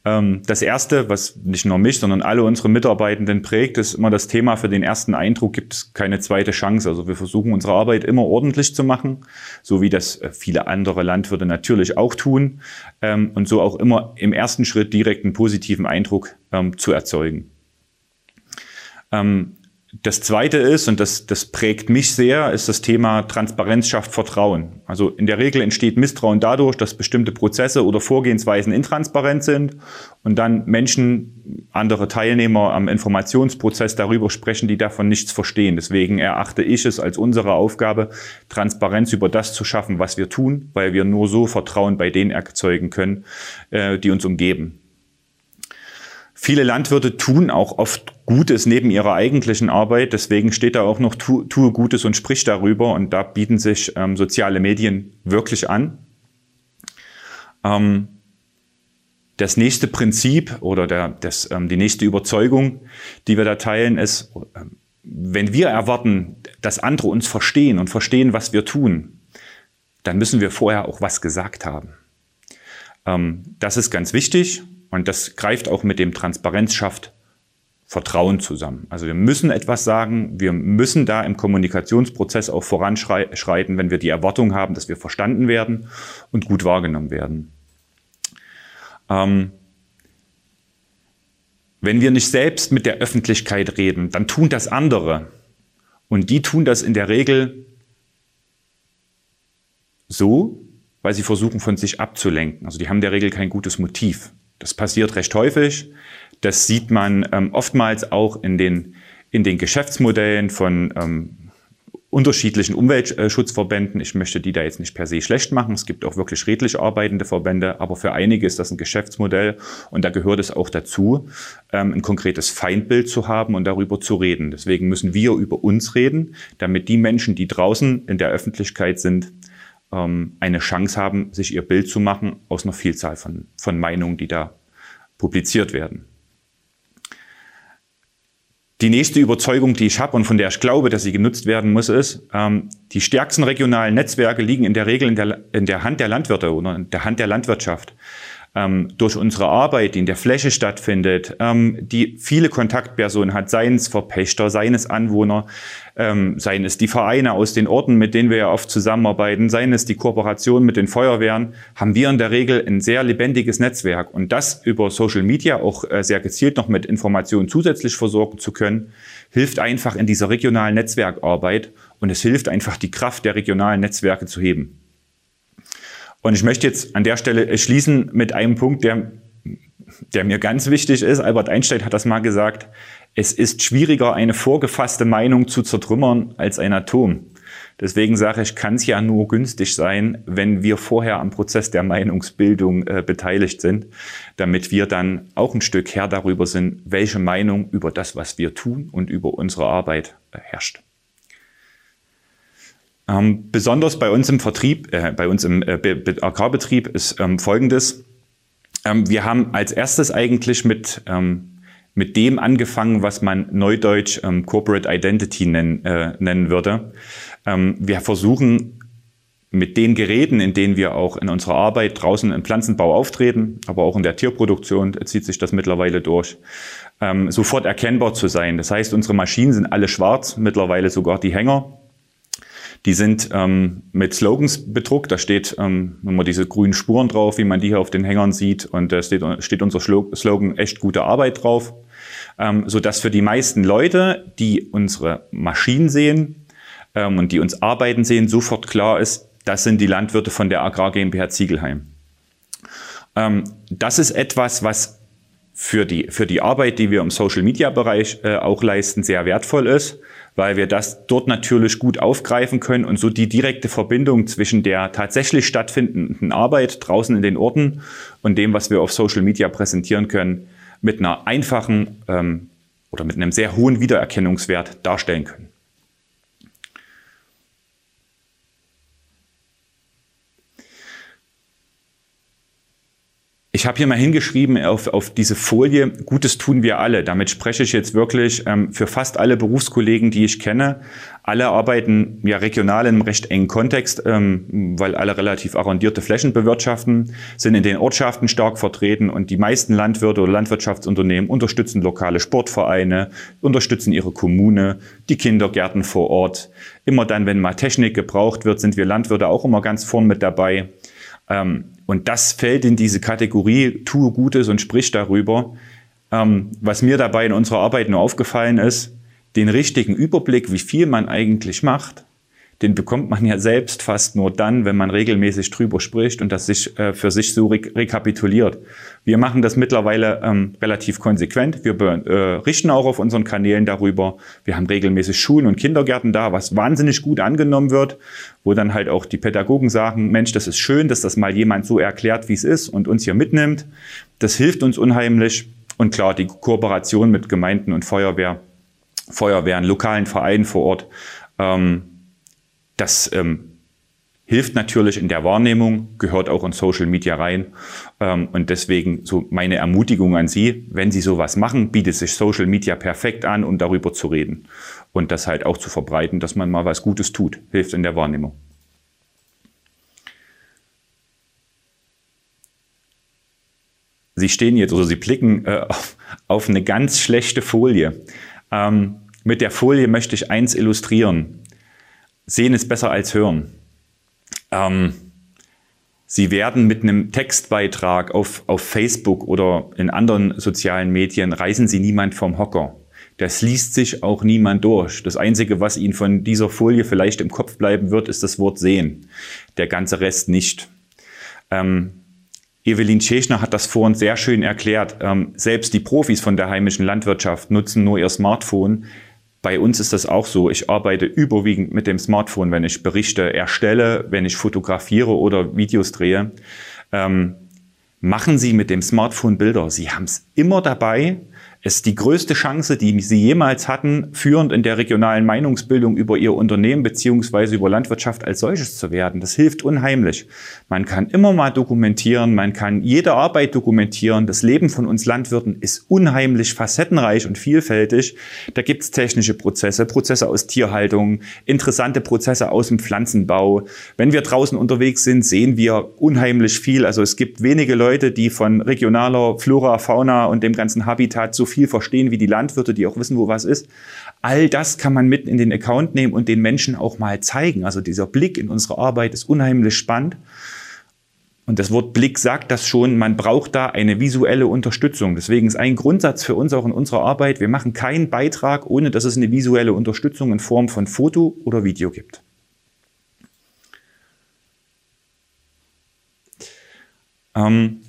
Ähm, das erste, was nicht nur mich, sondern alle unsere Mitarbeitenden prägt, ist immer das Thema für den ersten Eindruck gibt es keine zweite Chance. Also wir versuchen unsere Arbeit immer ordentlich zu machen, so wie das äh, viele andere Landwirte natürlich auch tun ähm, und so auch immer im ersten Schritt direkt einen positiven Eindruck ähm, zu erzeugen. Das zweite ist, und das, das prägt mich sehr, ist das Thema Transparenz schafft Vertrauen. Also in der Regel entsteht Misstrauen dadurch, dass bestimmte Prozesse oder Vorgehensweisen intransparent sind und dann Menschen, andere Teilnehmer am Informationsprozess darüber sprechen, die davon nichts verstehen. Deswegen erachte ich es als unsere Aufgabe, Transparenz über das zu schaffen, was wir tun, weil wir nur so Vertrauen bei denen erzeugen können, äh, die uns umgeben. Viele Landwirte tun auch oft Gutes neben ihrer eigentlichen Arbeit. Deswegen steht da auch noch tu, tue Gutes und sprich darüber. Und da bieten sich ähm, soziale Medien wirklich an. Ähm, das nächste Prinzip oder der, das, ähm, die nächste Überzeugung, die wir da teilen, ist, ähm, wenn wir erwarten, dass andere uns verstehen und verstehen, was wir tun, dann müssen wir vorher auch was gesagt haben. Ähm, das ist ganz wichtig und das greift auch mit dem Transparenz schafft Vertrauen zusammen. Also wir müssen etwas sagen, wir müssen da im Kommunikationsprozess auch voranschreiten, wenn wir die Erwartung haben, dass wir verstanden werden und gut wahrgenommen werden. Ähm, wenn wir nicht selbst mit der Öffentlichkeit reden, dann tun das andere. Und die tun das in der Regel so, weil sie versuchen, von sich abzulenken. Also die haben in der Regel kein gutes Motiv. Das passiert recht häufig. Das sieht man ähm, oftmals auch in den, in den Geschäftsmodellen von ähm, unterschiedlichen Umweltschutzverbänden. Ich möchte die da jetzt nicht per se schlecht machen. Es gibt auch wirklich redlich arbeitende Verbände, aber für einige ist das ein Geschäftsmodell und da gehört es auch dazu, ähm, ein konkretes Feindbild zu haben und darüber zu reden. Deswegen müssen wir über uns reden, damit die Menschen, die draußen in der Öffentlichkeit sind, ähm, eine Chance haben, sich ihr Bild zu machen aus einer Vielzahl von, von Meinungen, die da publiziert werden. Die nächste Überzeugung, die ich habe und von der ich glaube, dass sie genutzt werden muss, ist, ähm, die stärksten regionalen Netzwerke liegen in der Regel in der, in der Hand der Landwirte oder in der Hand der Landwirtschaft ähm, durch unsere Arbeit, die in der Fläche stattfindet, ähm, die viele Kontaktpersonen hat, seien es Verpächter, seien es Anwohner, ähm, seien es die Vereine aus den Orten, mit denen wir ja oft zusammenarbeiten, seien es die Kooperation mit den Feuerwehren, haben wir in der Regel ein sehr lebendiges Netzwerk. Und das über Social Media auch äh, sehr gezielt noch mit Informationen zusätzlich versorgen zu können, hilft einfach in dieser regionalen Netzwerkarbeit und es hilft einfach, die Kraft der regionalen Netzwerke zu heben. Und ich möchte jetzt an der Stelle schließen mit einem Punkt, der, der mir ganz wichtig ist. Albert Einstein hat das mal gesagt. Es ist schwieriger, eine vorgefasste Meinung zu zertrümmern als ein Atom. Deswegen sage ich, kann es ja nur günstig sein, wenn wir vorher am Prozess der Meinungsbildung äh, beteiligt sind, damit wir dann auch ein Stück Herr darüber sind, welche Meinung über das, was wir tun und über unsere Arbeit äh, herrscht. Ähm, besonders bei uns im Vertrieb, äh, bei uns im äh, Agrarbetrieb ist ähm, Folgendes. Ähm, wir haben als erstes eigentlich mit, ähm, mit dem angefangen, was man neudeutsch ähm, Corporate Identity nennen, äh, nennen würde. Ähm, wir versuchen mit den Geräten, in denen wir auch in unserer Arbeit draußen im Pflanzenbau auftreten, aber auch in der Tierproduktion zieht sich das mittlerweile durch, ähm, sofort erkennbar zu sein. Das heißt, unsere Maschinen sind alle schwarz, mittlerweile sogar die Hänger. Die sind ähm, mit Slogans bedruckt. Da steht ähm, immer diese grünen Spuren drauf, wie man die hier auf den Hängern sieht. Und da steht, steht unser Slogan echt gute Arbeit drauf. Ähm, so dass für die meisten Leute, die unsere Maschinen sehen ähm, und die uns arbeiten sehen, sofort klar ist, das sind die Landwirte von der Agrar GmbH Ziegelheim. Ähm, das ist etwas, was für die, für die Arbeit, die wir im Social Media Bereich äh, auch leisten, sehr wertvoll ist weil wir das dort natürlich gut aufgreifen können und so die direkte Verbindung zwischen der tatsächlich stattfindenden Arbeit draußen in den Orten und dem, was wir auf Social Media präsentieren können, mit einer einfachen ähm, oder mit einem sehr hohen Wiedererkennungswert darstellen können. Ich habe hier mal hingeschrieben auf, auf diese Folie, Gutes tun wir alle. Damit spreche ich jetzt wirklich ähm, für fast alle Berufskollegen, die ich kenne. Alle arbeiten ja regional in einem recht engen Kontext, ähm, weil alle relativ arrondierte Flächen bewirtschaften, sind in den Ortschaften stark vertreten und die meisten Landwirte oder Landwirtschaftsunternehmen unterstützen lokale Sportvereine, unterstützen ihre Kommune, die Kindergärten vor Ort. Immer dann, wenn mal Technik gebraucht wird, sind wir Landwirte auch immer ganz vorn mit dabei. Ähm, und das fällt in diese Kategorie, tue Gutes und sprich darüber. Ähm, was mir dabei in unserer Arbeit nur aufgefallen ist, den richtigen Überblick, wie viel man eigentlich macht, den bekommt man ja selbst fast nur dann, wenn man regelmäßig drüber spricht und das sich äh, für sich so re rekapituliert. Wir machen das mittlerweile ähm, relativ konsequent. Wir äh, auch auf unseren Kanälen darüber. Wir haben regelmäßig Schulen und Kindergärten da, was wahnsinnig gut angenommen wird, wo dann halt auch die Pädagogen sagen, Mensch, das ist schön, dass das mal jemand so erklärt, wie es ist und uns hier mitnimmt. Das hilft uns unheimlich. Und klar, die Kooperation mit Gemeinden und Feuerwehr, Feuerwehren, lokalen Vereinen vor Ort, ähm, das ähm, hilft natürlich in der Wahrnehmung, gehört auch in Social Media rein. Ähm, und deswegen so meine Ermutigung an Sie, wenn Sie sowas machen, bietet sich Social Media perfekt an, um darüber zu reden. Und das halt auch zu verbreiten, dass man mal was Gutes tut, hilft in der Wahrnehmung. Sie stehen jetzt oder Sie blicken äh, auf, auf, eine ganz schlechte Folie. Ähm, mit der Folie möchte ich eins illustrieren. Sehen ist besser als hören. Ähm, Sie werden mit einem Textbeitrag auf, auf Facebook oder in anderen sozialen Medien, reißen Sie niemand vom Hocker. Das liest sich auch niemand durch. Das Einzige, was Ihnen von dieser Folie vielleicht im Kopf bleiben wird, ist das Wort sehen. Der ganze Rest nicht. Ähm, Evelyn Tschechner hat das vorhin sehr schön erklärt. Ähm, selbst die Profis von der heimischen Landwirtschaft nutzen nur ihr Smartphone bei uns ist das auch so. Ich arbeite überwiegend mit dem Smartphone, wenn ich Berichte erstelle, wenn ich fotografiere oder Videos drehe. Ähm, machen Sie mit dem Smartphone Bilder. Sie haben es immer dabei. Ist die größte Chance, die sie jemals hatten, führend in der regionalen Meinungsbildung über ihr Unternehmen beziehungsweise über Landwirtschaft als solches zu werden. Das hilft unheimlich. Man kann immer mal dokumentieren, man kann jede Arbeit dokumentieren. Das Leben von uns Landwirten ist unheimlich facettenreich und vielfältig. Da gibt es technische Prozesse, Prozesse aus Tierhaltung, interessante Prozesse aus dem Pflanzenbau. Wenn wir draußen unterwegs sind, sehen wir unheimlich viel. Also es gibt wenige Leute, die von regionaler Flora, Fauna und dem ganzen Habitat so viel verstehen wie die Landwirte, die auch wissen, wo was ist. All das kann man mit in den Account nehmen und den Menschen auch mal zeigen. Also dieser Blick in unsere Arbeit ist unheimlich spannend. Und das Wort Blick sagt das schon, man braucht da eine visuelle Unterstützung. Deswegen ist ein Grundsatz für uns auch in unserer Arbeit, wir machen keinen Beitrag, ohne dass es eine visuelle Unterstützung in Form von Foto oder Video gibt. Ähm,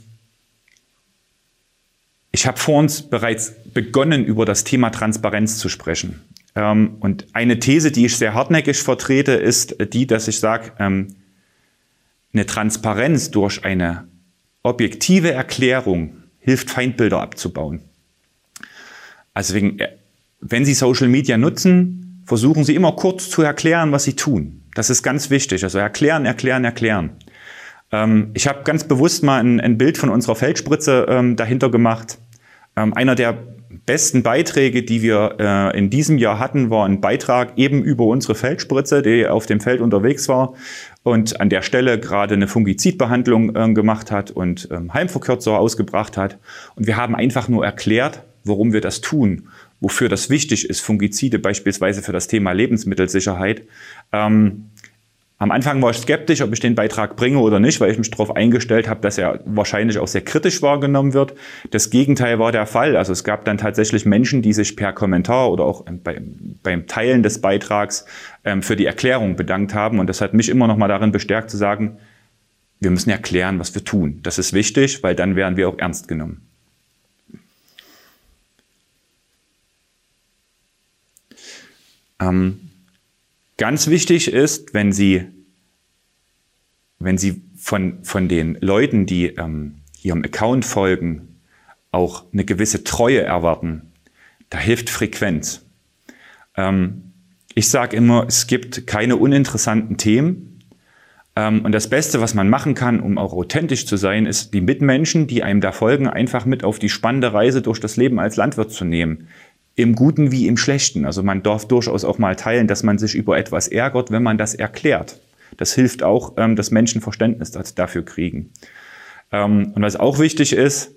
ich habe vor uns bereits begonnen, über das Thema Transparenz zu sprechen. Ähm, und eine These, die ich sehr hartnäckig vertrete, ist die, dass ich sage, ähm, eine Transparenz durch eine objektive Erklärung hilft, Feindbilder abzubauen. Also wegen, äh, wenn Sie Social Media nutzen, versuchen Sie immer kurz zu erklären, was Sie tun. Das ist ganz wichtig. Also erklären, erklären, erklären. Ähm, ich habe ganz bewusst mal ein, ein, Bild von unserer Feldspritze ähm, dahinter gemacht. Ähm, einer der besten Beiträge, die wir äh, in diesem Jahr hatten, war ein Beitrag eben über unsere Feldspritze, die auf dem Feld unterwegs war und an der Stelle gerade eine Fungizidbehandlung äh, gemacht hat und ähm, Heimverkürzer ausgebracht hat. Und wir haben einfach nur erklärt, warum wir das tun, wofür das wichtig ist, Fungizide beispielsweise für das Thema Lebensmittelsicherheit. Ähm, am Anfang war ich skeptisch, ob ich den Beitrag bringe oder nicht, weil ich mich darauf eingestellt habe, dass er wahrscheinlich auch sehr kritisch wahrgenommen wird. Das Gegenteil war der Fall. Also es gab dann tatsächlich Menschen, die sich per Kommentar oder auch bei, beim Teilen des Beitrags ähm, für die Erklärung bedankt haben. Und das hat mich immer noch mal darin bestärkt zu sagen, wir müssen erklären, was wir tun. Das ist wichtig, weil dann werden wir auch ernst genommen. Ähm, Ganz wichtig ist, wenn Sie, wenn Sie von, von den Leuten, die ähm, Ihrem Account folgen, auch eine gewisse Treue erwarten, da hilft Frequenz. Ähm, ich sage immer, es gibt keine uninteressanten Themen. Ähm, und das Beste, was man machen kann, um auch authentisch zu sein, ist, die Mitmenschen, die einem da folgen, einfach mit auf die spannende Reise durch das Leben als Landwirt zu nehmen im Guten wie im Schlechten. Also man darf durchaus auch mal teilen, dass man sich über etwas ärgert, wenn man das erklärt. Das hilft auch, ähm, dass Menschen Verständnis dafür kriegen. Ähm, und was auch wichtig ist,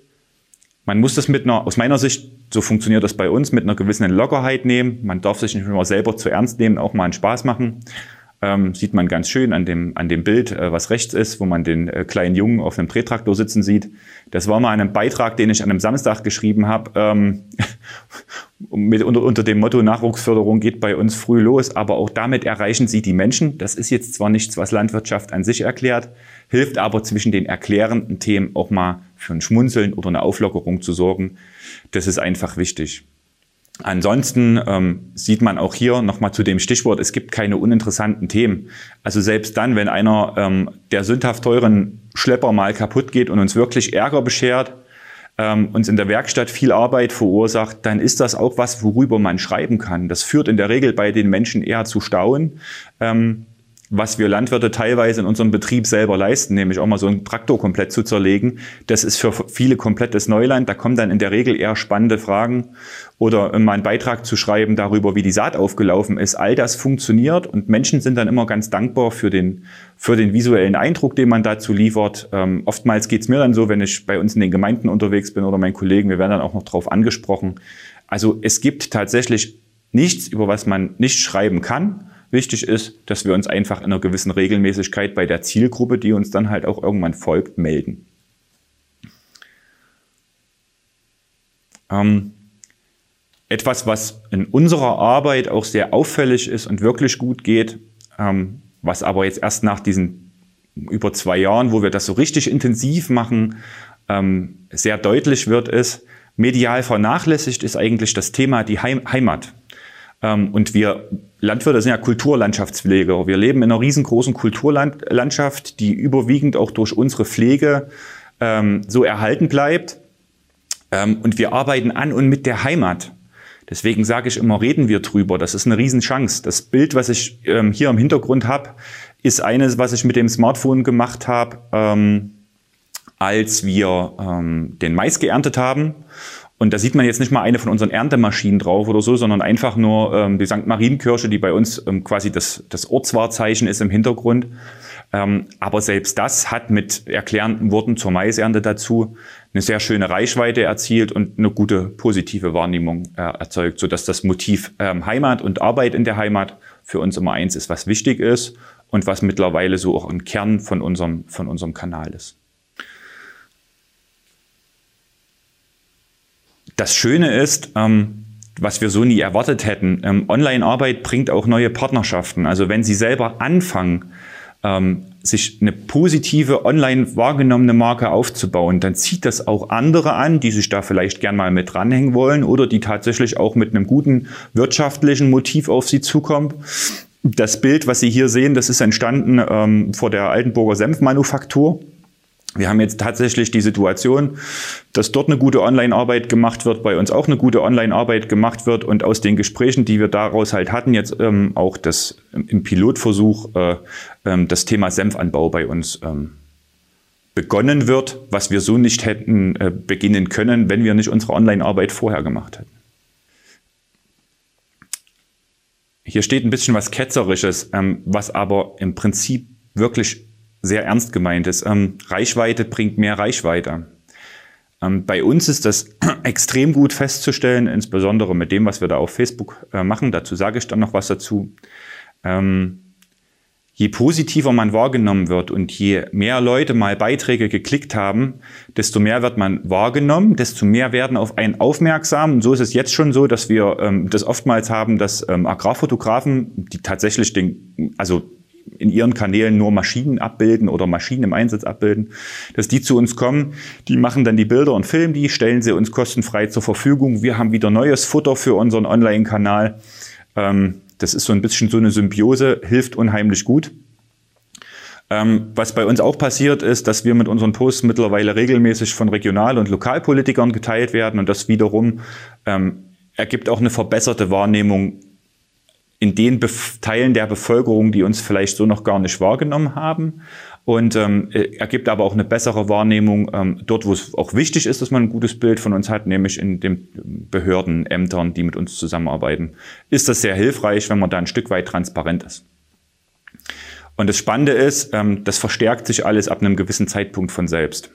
man muss das mit einer, aus meiner Sicht, so funktioniert das bei uns, mit einer gewissen Lockerheit nehmen. Man darf sich nicht immer selber zu ernst nehmen, auch mal einen Spaß machen. Ähm, sieht man ganz schön an dem, an dem Bild, äh, was rechts ist, wo man den äh, kleinen Jungen auf einem Drehtraktor sitzen sieht. Das war mal ein Beitrag, den ich an einem Samstag geschrieben habe, ähm, unter, unter dem Motto Nachwuchsförderung geht bei uns früh los, aber auch damit erreichen Sie die Menschen. Das ist jetzt zwar nichts, was Landwirtschaft an sich erklärt, hilft aber zwischen den erklärenden Themen auch mal für ein Schmunzeln oder eine Auflockerung zu sorgen. Das ist einfach wichtig. Ansonsten ähm, sieht man auch hier nochmal zu dem Stichwort, es gibt keine uninteressanten Themen. Also selbst dann, wenn einer ähm, der sündhaft teuren Schlepper mal kaputt geht und uns wirklich Ärger beschert, ähm, uns in der Werkstatt viel Arbeit verursacht, dann ist das auch was, worüber man schreiben kann. Das führt in der Regel bei den Menschen eher zu Staunen. Ähm, was wir Landwirte teilweise in unserem Betrieb selber leisten, nämlich auch mal so einen Traktor komplett zu zerlegen. Das ist für viele komplettes Neuland. Da kommen dann in der Regel eher spannende Fragen oder mal einen Beitrag zu schreiben darüber, wie die Saat aufgelaufen ist. All das funktioniert und Menschen sind dann immer ganz dankbar für den, für den visuellen Eindruck, den man dazu liefert. Ähm, oftmals geht's mir dann so, wenn ich bei uns in den Gemeinden unterwegs bin oder meinen Kollegen, wir werden dann auch noch drauf angesprochen. Also es gibt tatsächlich nichts, über was man nicht schreiben kann Wichtig ist, dass wir uns einfach in einer gewissen Regelmäßigkeit bei der Zielgruppe, die uns dann halt auch irgendwann folgt, melden. Ähm, etwas, was in unserer Arbeit auch sehr auffällig ist und wirklich gut geht, ähm, was aber jetzt erst nach diesen über zwei Jahren, wo wir das so richtig intensiv machen, ähm, sehr deutlich wird, ist, medial vernachlässigt ist eigentlich das Thema die Heim Heimat. Ähm, und wir Landwirte sind ja Kulturlandschaftspfleger. Wir leben in einer riesengroßen Kulturlandschaft, die überwiegend auch durch unsere Pflege ähm, so erhalten bleibt. Ähm, und wir arbeiten an und mit der Heimat. Deswegen sage ich immer, reden wir drüber. Das ist eine Riesenchance. Das Bild, was ich ähm, hier im Hintergrund habe, ist eines, was ich mit dem Smartphone gemacht habe, ähm, als wir ähm, den Mais geerntet haben. Und da sieht man jetzt nicht mal eine von unseren Erntemaschinen drauf oder so, sondern einfach nur ähm, die St. Marienkirche, die bei uns ähm, quasi das, das Ortswahrzeichen ist im Hintergrund. Ähm, aber selbst das hat mit erklärenden Worten zur Maisernte dazu eine sehr schöne Reichweite erzielt und eine gute positive Wahrnehmung äh, erzeugt, sodass das Motiv ähm, Heimat und Arbeit in der Heimat für uns immer eins ist, was wichtig ist und was mittlerweile so auch ein Kern von unserem, von unserem Kanal ist. Das Schöne ist, ähm, was wir so nie erwartet hätten, ähm, Online-Arbeit bringt auch neue Partnerschaften. Also wenn Sie selber anfangen, ähm, sich eine positive online wahrgenommene Marke aufzubauen, dann zieht das auch andere an, die sich da vielleicht gern mal mit dranhängen wollen oder die tatsächlich auch mit einem guten wirtschaftlichen Motiv auf sie zukommen. Das Bild, was Sie hier sehen, das ist entstanden ähm, vor der Altenburger Senfmanufaktur. Wir haben jetzt tatsächlich die Situation, dass dort eine gute Online-Arbeit gemacht wird, bei uns auch eine gute Online-Arbeit gemacht wird und aus den Gesprächen, die wir daraus halt hatten, jetzt ähm, auch das im Pilotversuch äh, ähm, das Thema Senfanbau bei uns ähm, begonnen wird, was wir so nicht hätten äh, beginnen können, wenn wir nicht unsere Online-Arbeit vorher gemacht hätten. Hier steht ein bisschen was Ketzerisches, ähm, was aber im Prinzip wirklich sehr ernst gemeint ist. Ähm, Reichweite bringt mehr Reichweite. Ähm, bei uns ist das extrem gut festzustellen, insbesondere mit dem, was wir da auf Facebook äh, machen. Dazu sage ich dann noch was dazu. Ähm, je positiver man wahrgenommen wird und je mehr Leute mal Beiträge geklickt haben, desto mehr wird man wahrgenommen, desto mehr werden auf einen aufmerksam. Und so ist es jetzt schon so, dass wir ähm, das oftmals haben, dass ähm, Agrarfotografen, die tatsächlich den, also in ihren Kanälen nur Maschinen abbilden oder Maschinen im Einsatz abbilden, dass die zu uns kommen, die machen dann die Bilder und filmen die, stellen sie uns kostenfrei zur Verfügung. Wir haben wieder neues Futter für unseren Online-Kanal. Ähm, das ist so ein bisschen so eine Symbiose, hilft unheimlich gut. Ähm, was bei uns auch passiert ist, dass wir mit unseren Posts mittlerweile regelmäßig von Regional- und Lokalpolitikern geteilt werden und das wiederum ähm, ergibt auch eine verbesserte Wahrnehmung in den Bef Teilen der Bevölkerung, die uns vielleicht so noch gar nicht wahrgenommen haben. Und ähm, äh, ergibt aber auch eine bessere Wahrnehmung ähm, dort, wo es auch wichtig ist, dass man ein gutes Bild von uns hat, nämlich in den Behörden, Ämtern, die mit uns zusammenarbeiten. Ist das sehr hilfreich, wenn man da ein Stück weit transparent ist. Und das Spannende ist, ähm, das verstärkt sich alles ab einem gewissen Zeitpunkt von selbst.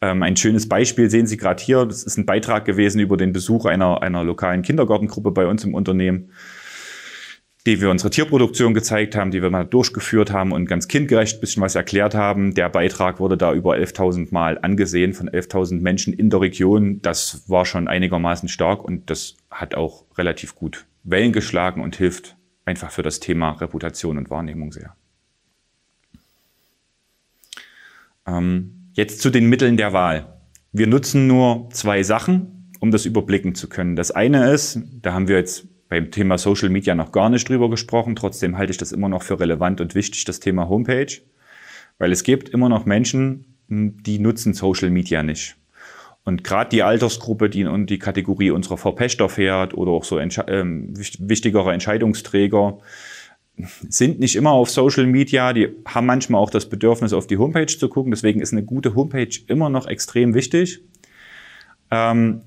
Ähm, ein schönes Beispiel sehen Sie gerade hier. Das ist ein Beitrag gewesen über den Besuch einer, einer lokalen Kindergartengruppe bei uns im Unternehmen die wir unsere Tierproduktion gezeigt haben, die wir mal durchgeführt haben und ganz kindgerecht ein bisschen was erklärt haben. Der Beitrag wurde da über 11.000 Mal angesehen von 11.000 Menschen in der Region. Das war schon einigermaßen stark und das hat auch relativ gut Wellen geschlagen und hilft einfach für das Thema Reputation und Wahrnehmung sehr. Ähm, jetzt zu den Mitteln der Wahl. Wir nutzen nur zwei Sachen, um das überblicken zu können. Das eine ist, da haben wir jetzt beim Thema Social Media noch gar nicht drüber gesprochen. Trotzdem halte ich das immer noch für relevant und wichtig, das Thema Homepage. Weil es gibt immer noch Menschen, die nutzen Social Media nicht. Und gerade die Altersgruppe, die in die Kategorie unserer Verpächter fährt oder auch so Entsche ähm, wichtigere Entscheidungsträger, sind nicht immer auf Social Media, die haben manchmal auch das Bedürfnis, auf die Homepage zu gucken. Deswegen ist eine gute Homepage immer noch extrem wichtig. Ähm,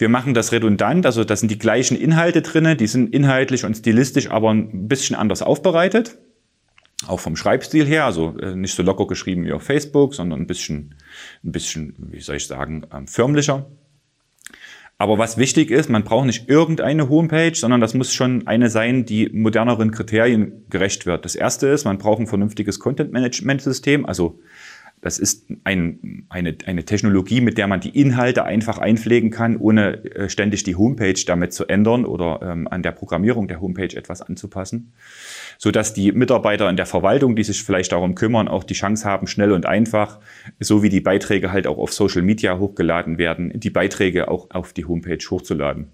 wir machen das redundant, also da sind die gleichen Inhalte drinne, die sind inhaltlich und stilistisch aber ein bisschen anders aufbereitet. Auch vom Schreibstil her, also äh, nicht so locker geschrieben wie auf Facebook, sondern ein bisschen, ein bisschen, wie soll ich sagen, ähm, förmlicher. Aber was wichtig ist, man braucht nicht irgendeine Homepage, sondern das muss schon eine sein, die moderneren Kriterien gerecht wird. Das erste ist, man braucht ein vernünftiges Content-Management-System, also das ist ein, eine, eine Technologie, mit der man die Inhalte einfach einpflegen kann, ohne äh, ständig die Homepage damit zu ändern oder ähm, an der Programmierung der Homepage etwas anzupassen, so dass die Mitarbeiter in der Verwaltung, die sich vielleicht darum kümmern, auch die Chance haben, schnell und einfach, so wie die Beiträge halt auch auf Social Media hochgeladen werden, die Beiträge auch auf die Homepage hochzuladen.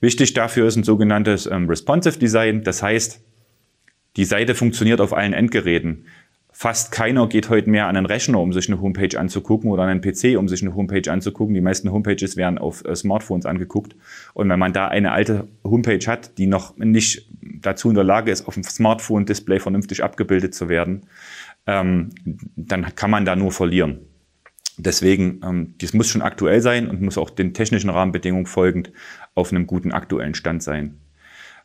Wichtig dafür ist ein sogenanntes ähm, Responsive Design, das heißt, die Seite funktioniert auf allen Endgeräten Fast keiner geht heute mehr an einen Rechner, um sich eine Homepage anzugucken oder an einen PC, um sich eine Homepage anzugucken. Die meisten Homepages werden auf äh, Smartphones angeguckt. Und wenn man da eine alte Homepage hat, die noch nicht dazu in der Lage ist, auf dem Smartphone-Display vernünftig abgebildet zu werden, ähm, dann kann man da nur verlieren. Deswegen, ähm, das muss schon aktuell sein und muss auch den technischen Rahmenbedingungen folgend auf einem guten aktuellen Stand sein.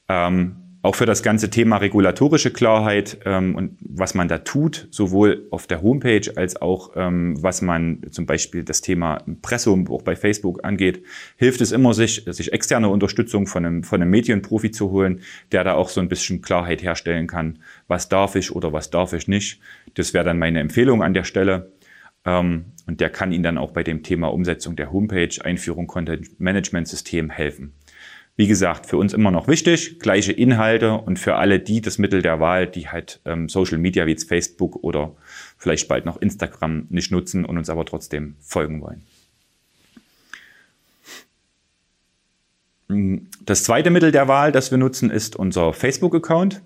Ähm, auch für das ganze Thema regulatorische Klarheit ähm, und was man da tut, sowohl auf der Homepage als auch ähm, was man zum Beispiel das Thema Impressum auch bei Facebook angeht, hilft es immer, sich, sich externe Unterstützung von einem, von einem Medienprofi zu holen, der da auch so ein bisschen Klarheit herstellen kann, was darf ich oder was darf ich nicht. Das wäre dann meine Empfehlung an der Stelle. Ähm, und der kann Ihnen dann auch bei dem Thema Umsetzung der Homepage, Einführung Content Management System helfen. Wie gesagt, für uns immer noch wichtig, gleiche Inhalte und für alle die das Mittel der Wahl, die halt ähm, Social Media wie jetzt Facebook oder vielleicht bald noch Instagram nicht nutzen und uns aber trotzdem folgen wollen. Das zweite Mittel der Wahl, das wir nutzen, ist unser Facebook-Account.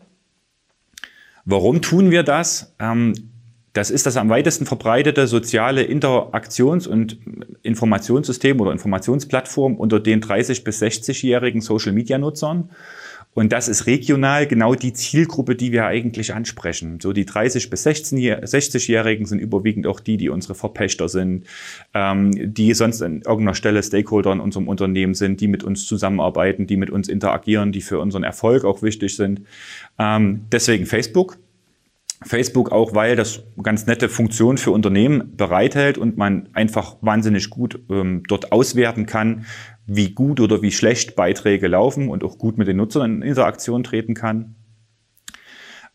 Warum tun wir das? Ähm, das ist das am weitesten verbreitete soziale Interaktions- und Informationssystem oder Informationsplattform unter den 30- bis 60-jährigen Social-Media-Nutzern. Und das ist regional genau die Zielgruppe, die wir eigentlich ansprechen. So die 30 bis 60-Jährigen sind überwiegend auch die, die unsere Verpächter sind, ähm, die sonst an irgendeiner Stelle Stakeholder in unserem Unternehmen sind, die mit uns zusammenarbeiten, die mit uns interagieren, die für unseren Erfolg auch wichtig sind. Ähm, deswegen Facebook. Facebook auch, weil das ganz nette Funktion für Unternehmen bereithält und man einfach wahnsinnig gut ähm, dort auswerten kann, wie gut oder wie schlecht Beiträge laufen und auch gut mit den Nutzern in Interaktion treten kann.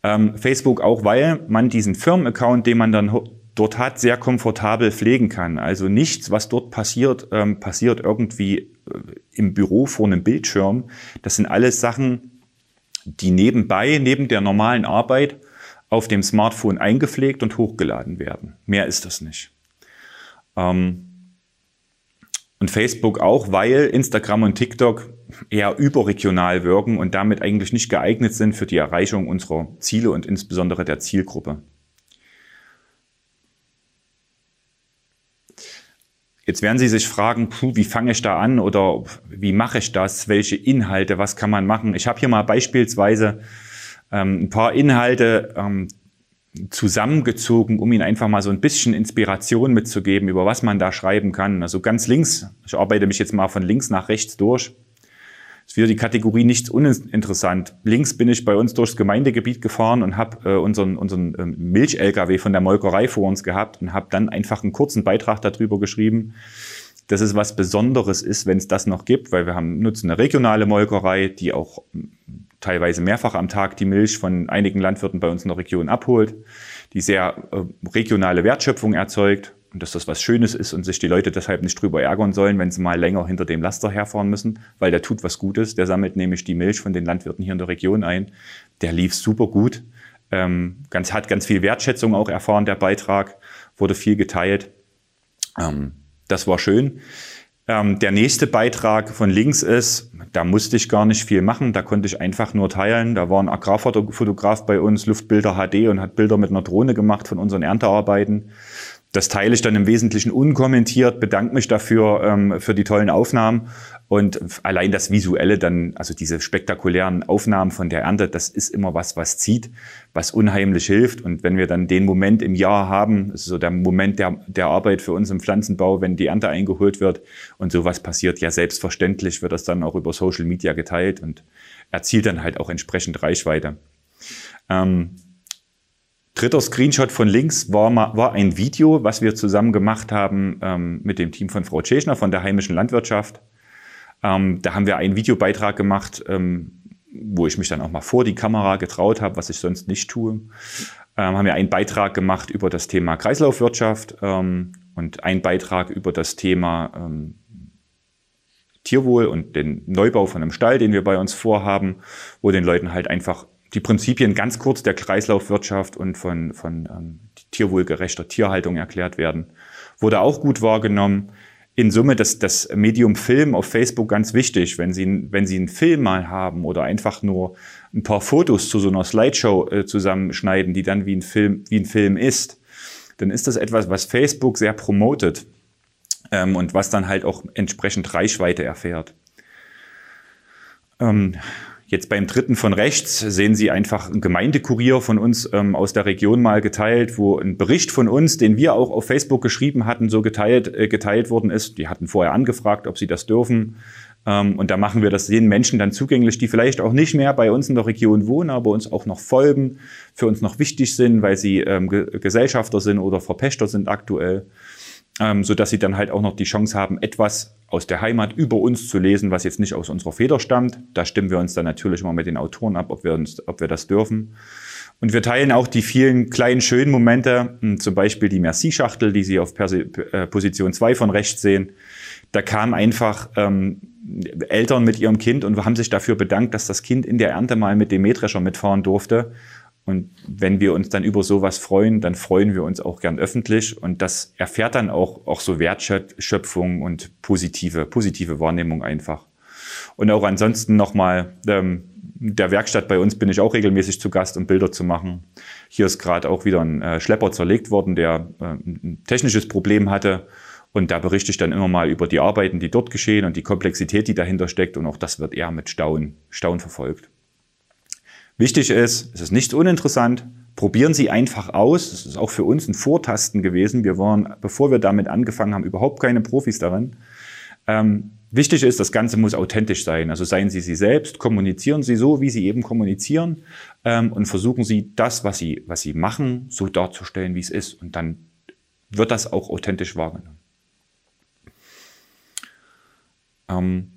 Ähm, Facebook auch, weil man diesen Firmenaccount, den man dann dort hat, sehr komfortabel pflegen kann. Also nichts, was dort passiert, ähm, passiert irgendwie äh, im Büro vor einem Bildschirm. Das sind alles Sachen, die nebenbei, neben der normalen Arbeit, auf dem Smartphone eingepflegt und hochgeladen werden. Mehr ist das nicht. Ähm, und Facebook auch, weil Instagram und TikTok eher überregional wirken und damit eigentlich nicht geeignet sind für die Erreichung unserer Ziele und insbesondere der Zielgruppe. Jetzt werden Sie sich fragen, puh, wie fange ich da an oder wie mache ich das? Welche Inhalte, was kann man machen? Ich habe hier mal beispielsweise ähm, ein paar Inhalte ähm, zusammengezogen, um Ihnen einfach mal so ein bisschen Inspiration mitzugeben, über was man da schreiben kann. Also ganz links, ich arbeite mich jetzt mal von links nach rechts durch. Ist wieder die Kategorie nichts uninteressant. Links bin ich bei uns durchs Gemeindegebiet gefahren und habe äh, unseren, unseren äh, Milch-LKW von der Molkerei vor uns gehabt und habe dann einfach einen kurzen Beitrag darüber geschrieben, dass es was Besonderes ist, wenn es das noch gibt, weil wir haben nutzen eine regionale Molkerei, die auch teilweise mehrfach am Tag die Milch von einigen Landwirten bei uns in der Region abholt, die sehr äh, regionale Wertschöpfung erzeugt und dass das was Schönes ist und sich die Leute deshalb nicht drüber ärgern sollen, wenn sie mal länger hinter dem Laster herfahren müssen, weil der tut was Gutes. Der sammelt nämlich die Milch von den Landwirten hier in der Region ein. Der lief super gut. Ähm, ganz, hat ganz viel Wertschätzung auch erfahren, der Beitrag, wurde viel geteilt. Ähm, das war schön. Ähm, der nächste Beitrag von links ist, da musste ich gar nicht viel machen, da konnte ich einfach nur teilen. Da war ein Agrarfotograf bei uns, Luftbilder HD und hat Bilder mit einer Drohne gemacht von unseren Erntearbeiten. Das teile ich dann im Wesentlichen unkommentiert, bedanke mich dafür ähm, für die tollen Aufnahmen und allein das Visuelle dann, also diese spektakulären Aufnahmen von der Ernte, das ist immer was, was zieht, was unheimlich hilft. Und wenn wir dann den Moment im Jahr haben, so der Moment der, der Arbeit für uns im Pflanzenbau, wenn die Ernte eingeholt wird und sowas passiert, ja selbstverständlich wird das dann auch über Social Media geteilt und erzielt dann halt auch entsprechend Reichweite. Ähm, Dritter Screenshot von links war, war ein Video, was wir zusammen gemacht haben ähm, mit dem Team von Frau Tschechner von der heimischen Landwirtschaft. Ähm, da haben wir einen Videobeitrag gemacht, ähm, wo ich mich dann auch mal vor die Kamera getraut habe, was ich sonst nicht tue. Ähm, haben wir einen Beitrag gemacht über das Thema Kreislaufwirtschaft ähm, und einen Beitrag über das Thema ähm, Tierwohl und den Neubau von einem Stall, den wir bei uns vorhaben, wo den Leuten halt einfach die Prinzipien ganz kurz der Kreislaufwirtschaft und von, von ähm, tierwohlgerechter Tierhaltung erklärt werden. Wurde auch gut wahrgenommen. in Summe das, das Medium Film auf Facebook ganz wichtig. Wenn Sie, wenn Sie einen Film mal haben oder einfach nur ein paar Fotos zu so einer Slideshow äh, zusammenschneiden, die dann wie ein Film, wie ein Film ist, dann ist das etwas, was Facebook sehr promotet ähm, und was dann halt auch entsprechend Reichweite erfährt. Ähm, Jetzt beim dritten von rechts sehen Sie einfach ein Gemeindekurier von uns ähm, aus der Region mal geteilt, wo ein Bericht von uns, den wir auch auf Facebook geschrieben hatten, so geteilt, äh, geteilt worden ist. Die hatten vorher angefragt, ob sie das dürfen. Ähm, und da machen wir das den Menschen dann zugänglich, die vielleicht auch nicht mehr bei uns in der Region wohnen, aber uns auch noch folgen, für uns noch wichtig sind, weil sie ähm, Gesellschafter sind oder Verpächter sind aktuell ähm, so dass sie dann halt auch noch die Chance haben, etwas aus der Heimat über uns zu lesen, was jetzt nicht aus unserer Feder stammt. Da stimmen wir uns dann natürlich immer mit den Autoren ab, ob wir, uns, ob wir das dürfen. Und wir teilen auch die vielen kleinen schönen Momente, hm, zum Beispiel die Merci-Schachtel, die Sie auf Persi äh, Position 2 von rechts sehen. Da kamen einfach ähm, Eltern mit ihrem Kind und haben sich dafür bedankt, dass das Kind in der Ernte mal mit dem Mähdrescher mitfahren durfte. Und wenn wir uns dann über sowas freuen, dann freuen wir uns auch gern öffentlich. Und das erfährt dann auch, auch so Wertschöpfung und positive, positive Wahrnehmung einfach. Und auch ansonsten nochmal, ähm, der Werkstatt bei uns bin ich auch regelmäßig zu Gast, um Bilder zu machen. Hier ist gerade auch wieder ein äh, Schlepper zerlegt worden, der äh, ein technisches Problem hatte. Und da berichte ich dann immer mal über die Arbeiten, die dort geschehen und die Komplexität, die dahinter steckt. Und auch das wird eher mit Staunen, Staunen verfolgt. Wichtig ist, es ist nicht uninteressant, probieren Sie einfach aus. Das ist auch für uns ein Vortasten gewesen. Wir waren, bevor wir damit angefangen haben, überhaupt keine Profis darin. Ähm, wichtig ist, das Ganze muss authentisch sein. Also seien Sie Sie selbst, kommunizieren Sie so, wie Sie eben kommunizieren ähm, und versuchen Sie das, was Sie, was Sie machen, so darzustellen, wie es ist. Und dann wird das auch authentisch wahrgenommen. Ähm,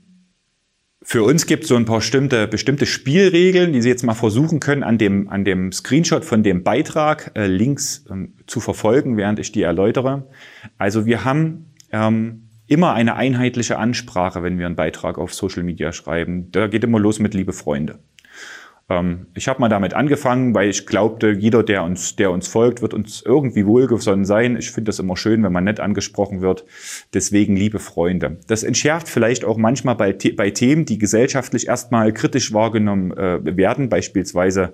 für uns gibt es so ein paar bestimmte, bestimmte Spielregeln, die Sie jetzt mal versuchen können, an dem, an dem Screenshot von dem Beitrag äh, links ähm, zu verfolgen, während ich die erläutere. Also wir haben ähm, immer eine einheitliche Ansprache, wenn wir einen Beitrag auf Social Media schreiben. Da geht immer los mit liebe Freunde. Ähm, ich habe mal damit angefangen, weil ich glaubte, jeder, der uns, der uns folgt, wird uns irgendwie wohlgesonnen sein. Ich finde das immer schön, wenn man nett angesprochen wird. Deswegen, liebe Freunde. Das entschärft vielleicht auch manchmal bei, bei Themen, die gesellschaftlich erstmal kritisch wahrgenommen äh, werden, beispielsweise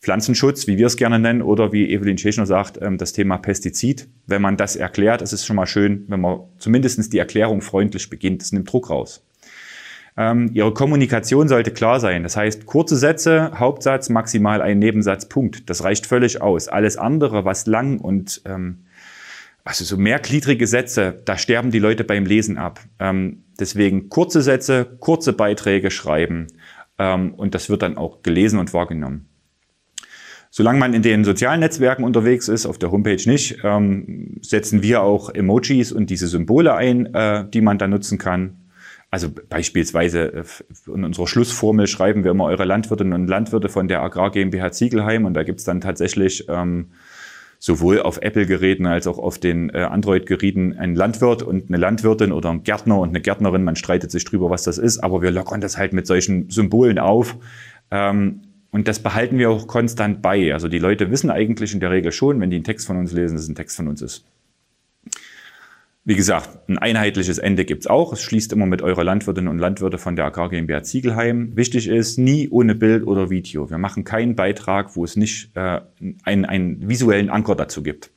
Pflanzenschutz, wie wir es gerne nennen, oder wie Evelyn Schechner sagt, ähm, das Thema Pestizid. Wenn man das erklärt, ist es schon mal schön, wenn man zumindest die Erklärung freundlich beginnt. Das nimmt Druck raus. Ähm, ihre Kommunikation sollte klar sein. Das heißt, kurze Sätze, Hauptsatz, maximal ein Nebensatz, Punkt. Das reicht völlig aus. Alles andere, was lang und ähm, also so mehrgliedrige Sätze, da sterben die Leute beim Lesen ab. Ähm, deswegen kurze Sätze, kurze Beiträge schreiben ähm, und das wird dann auch gelesen und wahrgenommen. Solange man in den sozialen Netzwerken unterwegs ist, auf der Homepage nicht, ähm, setzen wir auch Emojis und diese Symbole ein, äh, die man da nutzen kann. Also beispielsweise äh, in unserer Schlussformel schreiben wir immer eure Landwirtinnen und Landwirte von der Agrar GmbH Ziegelheim und da gibt's dann tatsächlich ähm, sowohl auf Apple-Geräten als auch auf den äh, Android-Geräten ein Landwirt und eine Landwirtin oder ein Gärtner und eine Gärtnerin. Man streitet sich drüber, was das ist, aber wir lockern das halt mit solchen Symbolen auf. Ähm, und das behalten wir auch konstant bei. Also die Leute wissen eigentlich in der Regel schon, wenn die einen Text von uns lesen, dass es ein Text von uns ist. Wie gesagt, ein einheitliches Ende gibt's auch. Es schließt immer mit eurer Landwirtinnen und Landwirte von der Agrar GmbH Ziegelheim. Wichtig ist, nie ohne Bild oder Video. Wir machen keinen Beitrag, wo es nicht äh, einen, einen visuellen Anker dazu gibt.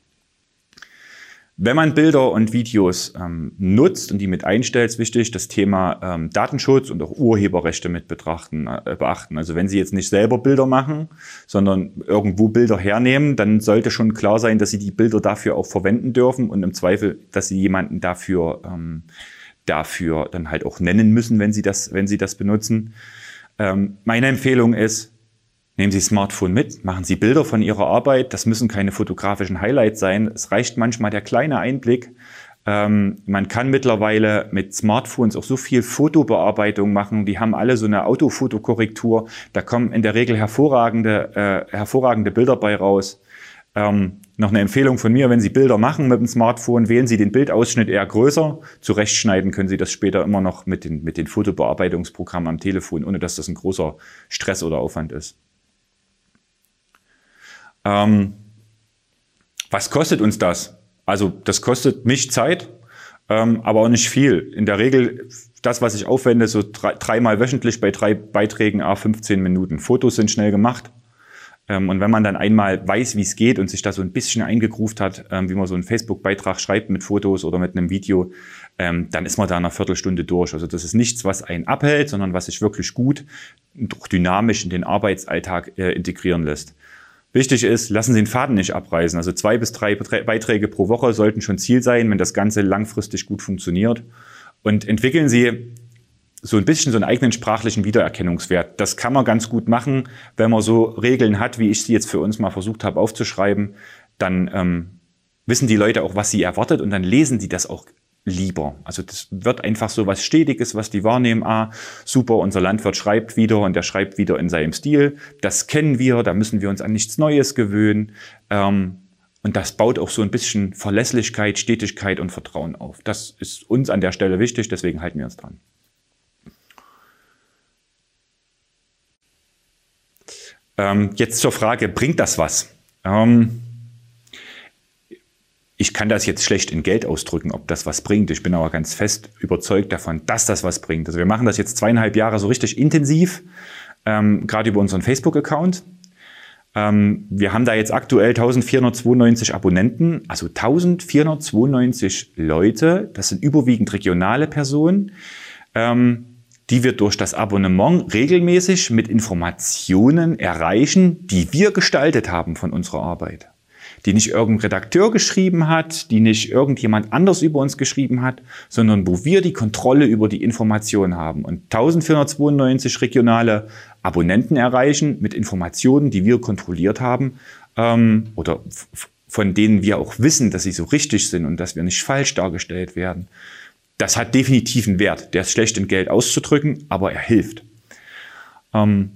Wenn man Bilder und Videos ähm, nutzt und die mit einstellt, ist wichtig, das Thema ähm, Datenschutz und auch Urheberrechte mit betrachten, äh, beachten. Also wenn Sie jetzt nicht selber Bilder machen, sondern irgendwo Bilder hernehmen, dann sollte schon klar sein, dass Sie die Bilder dafür auch verwenden dürfen und im Zweifel, dass Sie jemanden dafür, ähm, dafür dann halt auch nennen müssen, wenn Sie das, wenn Sie das benutzen. Ähm, meine Empfehlung ist, Nehmen Sie Smartphone mit, machen Sie Bilder von Ihrer Arbeit. Das müssen keine fotografischen Highlights sein. Es reicht manchmal der kleine Einblick. Ähm, man kann mittlerweile mit Smartphones auch so viel Fotobearbeitung machen. Die haben alle so eine Autofotokorrektur. Da kommen in der Regel hervorragende, äh, hervorragende Bilder bei raus. Ähm, noch eine Empfehlung von mir, wenn Sie Bilder machen mit dem Smartphone, wählen Sie den Bildausschnitt eher größer. Zurechtschneiden können Sie das später immer noch mit den, mit den Fotobearbeitungsprogrammen am Telefon, ohne dass das ein großer Stress oder Aufwand ist. Ähm, was kostet uns das? Also das kostet mich Zeit. ähm, aber auch nicht viel. In der Regel das, was ich aufwende, so drei, dreimal wöchentlich bei drei Beiträgen, a 15 Minuten. Fotos sind schnell gemacht. Ähm, und wenn man dann einmal weiß, wie es geht und sich da so ein bisschen eingegruft hat, ähm, wie man so einen Facebook-Beitrag schreibt mit Fotos oder mit einem Video, ähm, dann ist man da in einer Viertelstunde durch. Also das ist nichts, was einen abhält, sondern was sich wirklich gut und auch dynamisch in den Arbeitsalltag äh, integrieren lässt. Wichtig ist, lassen Sie den Faden nicht abreißen. Also zwei bis drei Beiträge pro Woche sollten schon Ziel sein, wenn das Ganze langfristig gut funktioniert. Und entwickeln Sie so ein bisschen so einen eigenen sprachlichen Wiedererkennungswert. Das kann man ganz gut machen, wenn man so Regeln hat, wie ich sie jetzt für uns mal versucht habe aufzuschreiben. Dann ähm, wissen die Leute auch, was sie erwartet und dann lesen die das auch lieber. Also das wird einfach so was Stetiges, was die wahrnehmen. Ah, super, unser Landwirt schreibt wieder und der schreibt wieder in seinem Stil. Das kennen wir, da müssen wir uns an nichts Neues gewöhnen. Ähm, und das baut auch so ein bisschen Verlässlichkeit, Stetigkeit und Vertrauen auf. Das ist uns an der Stelle wichtig, deswegen halten wir uns dran. Ähm, jetzt zur Frage, bringt das was? Ähm, ich kann das jetzt schlecht in Geld ausdrücken, ob das was bringt. Ich bin aber ganz fest überzeugt davon, dass das was bringt. Also wir machen das jetzt zweieinhalb Jahre so richtig intensiv, ähm, gerade über unseren Facebook-Account. Ähm, wir haben da jetzt aktuell 1492 Abonnenten, also 1492 Leute. Das sind überwiegend regionale Personen, ähm, die wir durch das Abonnement regelmäßig mit Informationen erreichen, die wir gestaltet haben von unserer Arbeit die nicht irgendein Redakteur geschrieben hat, die nicht irgendjemand anders über uns geschrieben hat, sondern wo wir die Kontrolle über die Information haben und 1492 regionale Abonnenten erreichen mit Informationen, die wir kontrolliert haben ähm, oder von denen wir auch wissen, dass sie so richtig sind und dass wir nicht falsch dargestellt werden. Das hat definitiv einen Wert. Der ist schlecht in Geld auszudrücken, aber er hilft. Ähm,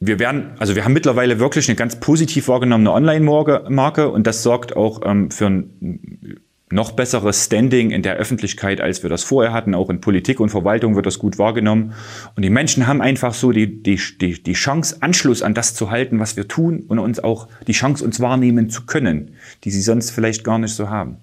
wir werden, also wir haben mittlerweile wirklich eine ganz positiv wahrgenommene Online-Marke und das sorgt auch ähm, für ein noch besseres Standing in der Öffentlichkeit, als wir das vorher hatten. Auch in Politik und Verwaltung wird das gut wahrgenommen. Und die Menschen haben einfach so die, die, die, die Chance, Anschluss an das zu halten, was wir tun und uns auch die Chance, uns wahrnehmen zu können, die sie sonst vielleicht gar nicht so haben.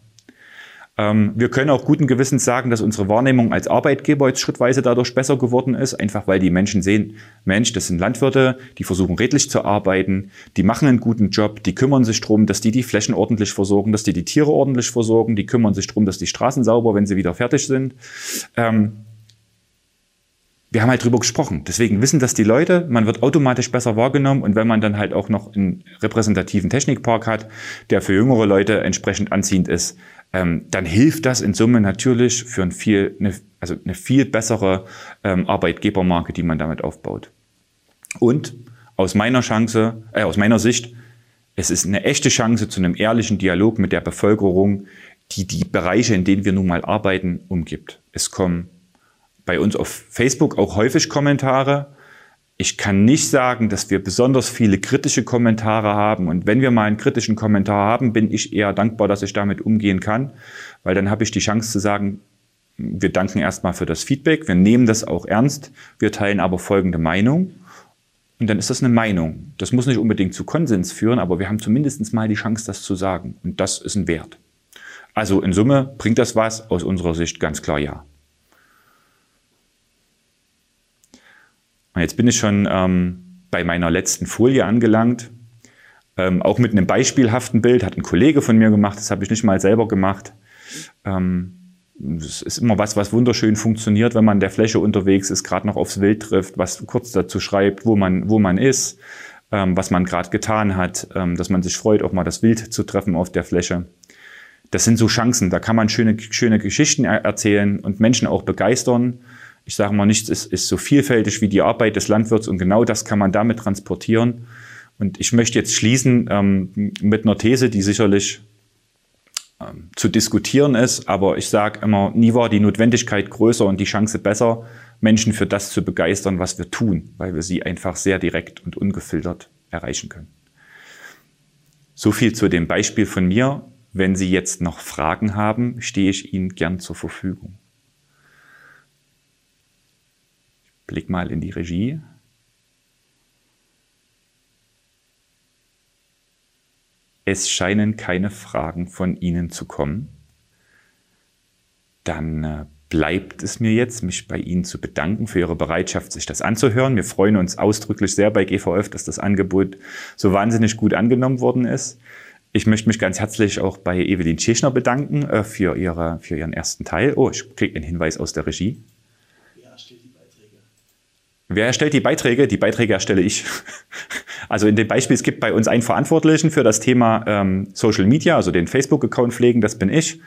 Ähm, wir können auch guten Gewissens sagen, dass unsere Wahrnehmung als Arbeitgeber jetzt schrittweise dadurch besser geworden ist, einfach weil die Menschen sehen, Mensch, das sind Landwirte, die versuchen redlich zu arbeiten, die machen einen guten Job, die kümmern sich drum, dass die die Flächen ordentlich versorgen, dass die die Tiere ordentlich versorgen, die kümmern sich drum, dass die Straßen sauber, wenn sie wieder fertig sind. Ähm, wir haben halt drüber gesprochen. Deswegen wissen das die Leute, man wird automatisch besser wahrgenommen und wenn man dann halt auch noch einen repräsentativen Technikpark hat, der für jüngere Leute entsprechend anziehend ist, ähm, dann hilft das in Summe natürlich für ein viel, eine, also eine viel bessere ähm, Arbeitgebermarke, die man damit aufbaut. Und aus meiner Chance, äh, aus meiner Sicht, es ist eine echte Chance zu einem ehrlichen Dialog mit der Bevölkerung, die die Bereiche, in denen wir nun mal arbeiten, umgibt. Es kommen bei uns auf Facebook auch häufig Kommentare, ich kann nicht sagen, dass wir besonders viele kritische Kommentare haben. Und wenn wir mal einen kritischen Kommentar haben, bin ich eher dankbar, dass ich damit umgehen kann, weil dann habe ich die Chance zu sagen, wir danken erstmal für das Feedback, wir nehmen das auch ernst, wir teilen aber folgende Meinung. Und dann ist das eine Meinung. Das muss nicht unbedingt zu Konsens führen, aber wir haben zumindest mal die Chance, das zu sagen. Und das ist ein Wert. Also in Summe bringt das was? Aus unserer Sicht ganz klar ja. Und jetzt bin ich schon ähm, bei meiner letzten Folie angelangt. Ähm, auch mit einem beispielhaften Bild hat ein Kollege von mir gemacht, das habe ich nicht mal selber gemacht. Ähm, das ist immer was, was wunderschön funktioniert, wenn man der Fläche unterwegs ist, gerade noch aufs Wild trifft, was kurz dazu schreibt, wo man, wo man ist, ähm, was man gerade getan hat, ähm, dass man sich freut, auch mal das Wild zu treffen auf der Fläche. Das sind so Chancen, da kann man schöne, schöne Geschichten erzählen und Menschen auch begeistern ich sage mal, nichts ist, ist so vielfältig wie die Arbeit des Landwirts und genau das kann man damit transportieren. Und ich möchte jetzt schließen ähm, mit einer These, die sicherlich ähm, zu diskutieren ist, aber ich sage immer, nie war die Notwendigkeit größer und die Chance besser, Menschen für das zu begeistern, was wir tun, weil wir sie einfach sehr direkt und ungefiltert erreichen können. So viel zu dem Beispiel von mir. Wenn Sie jetzt noch Fragen haben, stehe ich Ihnen gern zur Verfügung. Blick mal in die Regie. Es scheinen keine Fragen von Ihnen zu kommen. dann äh, bleibt es mir jetzt, mich bei Ihnen zu bedanken für Ihre Bereitschaft, sich das anzuhören. Wir freuen uns ausdrücklich sehr bei GVF, dass das Angebot so wahnsinnig gut angenommen worden ist. Ich möchte mich ganz herzlich auch bei Evelyn Tschechner bedanken äh, für, ihre, für ihren ersten Teil. Oh, ich kriege einen Hinweis aus der Regie. Wer erstellt die Beiträge? Wer erstellt die Beiträge? Die Beiträge erstelle ich. Also in dem Beispiel, es gibt bei uns einen Verantwortlichen für das Thema ähm, Social Media, also den Facebook-Account pflegen, das bin ich.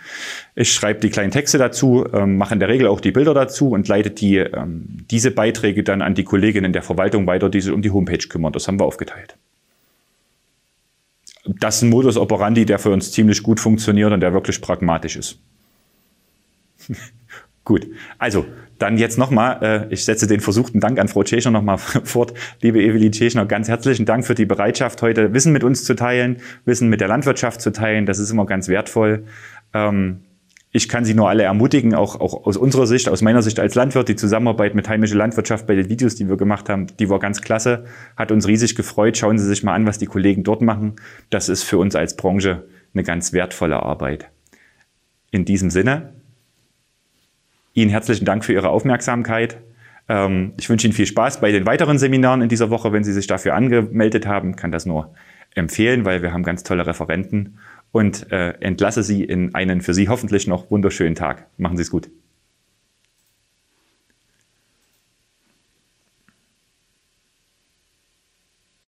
Ich schreibe die kleinen Texte dazu, ähm, mache in der Regel auch die Bilder dazu und leite die, ähm, diese Beiträge dann an die Kolleginnen der Verwaltung weiter, die sich um die Homepage kümmern. Das haben wir aufgeteilt. Das ist ein Modus operandi, der für uns ziemlich gut funktioniert und der wirklich pragmatisch ist. Gut, also dann jetzt nochmal, äh, ich setze den versuchten Dank an Frau Tschechner nochmal fort. Liebe Evelyn Tschechner, ganz herzlichen Dank für die Bereitschaft, heute Wissen mit uns zu teilen, Wissen mit der Landwirtschaft zu teilen. Das ist immer ganz wertvoll. Ähm, ich kann Sie nur alle ermutigen, auch, auch aus unserer Sicht, aus meiner Sicht als Landwirt, die Zusammenarbeit mit heimischer Landwirtschaft bei den Videos, die wir gemacht haben, die war ganz klasse, hat uns riesig gefreut. Schauen Sie sich mal an, was die Kollegen dort machen. Das ist für uns als Branche eine ganz wertvolle Arbeit. In diesem Sinne, Ihnen herzlichen Dank für Ihre Aufmerksamkeit. Ähm, ich wünsche Ihnen viel Spaß bei den weiteren Seminaren in dieser Woche. Wenn Sie sich dafür angemeldet haben, kann das nur empfehlen, weil wir haben ganz tolle Referenten und äh, entlasse Sie in einen für Sie hoffentlich noch wunderschönen Tag. Machen Sie es gut.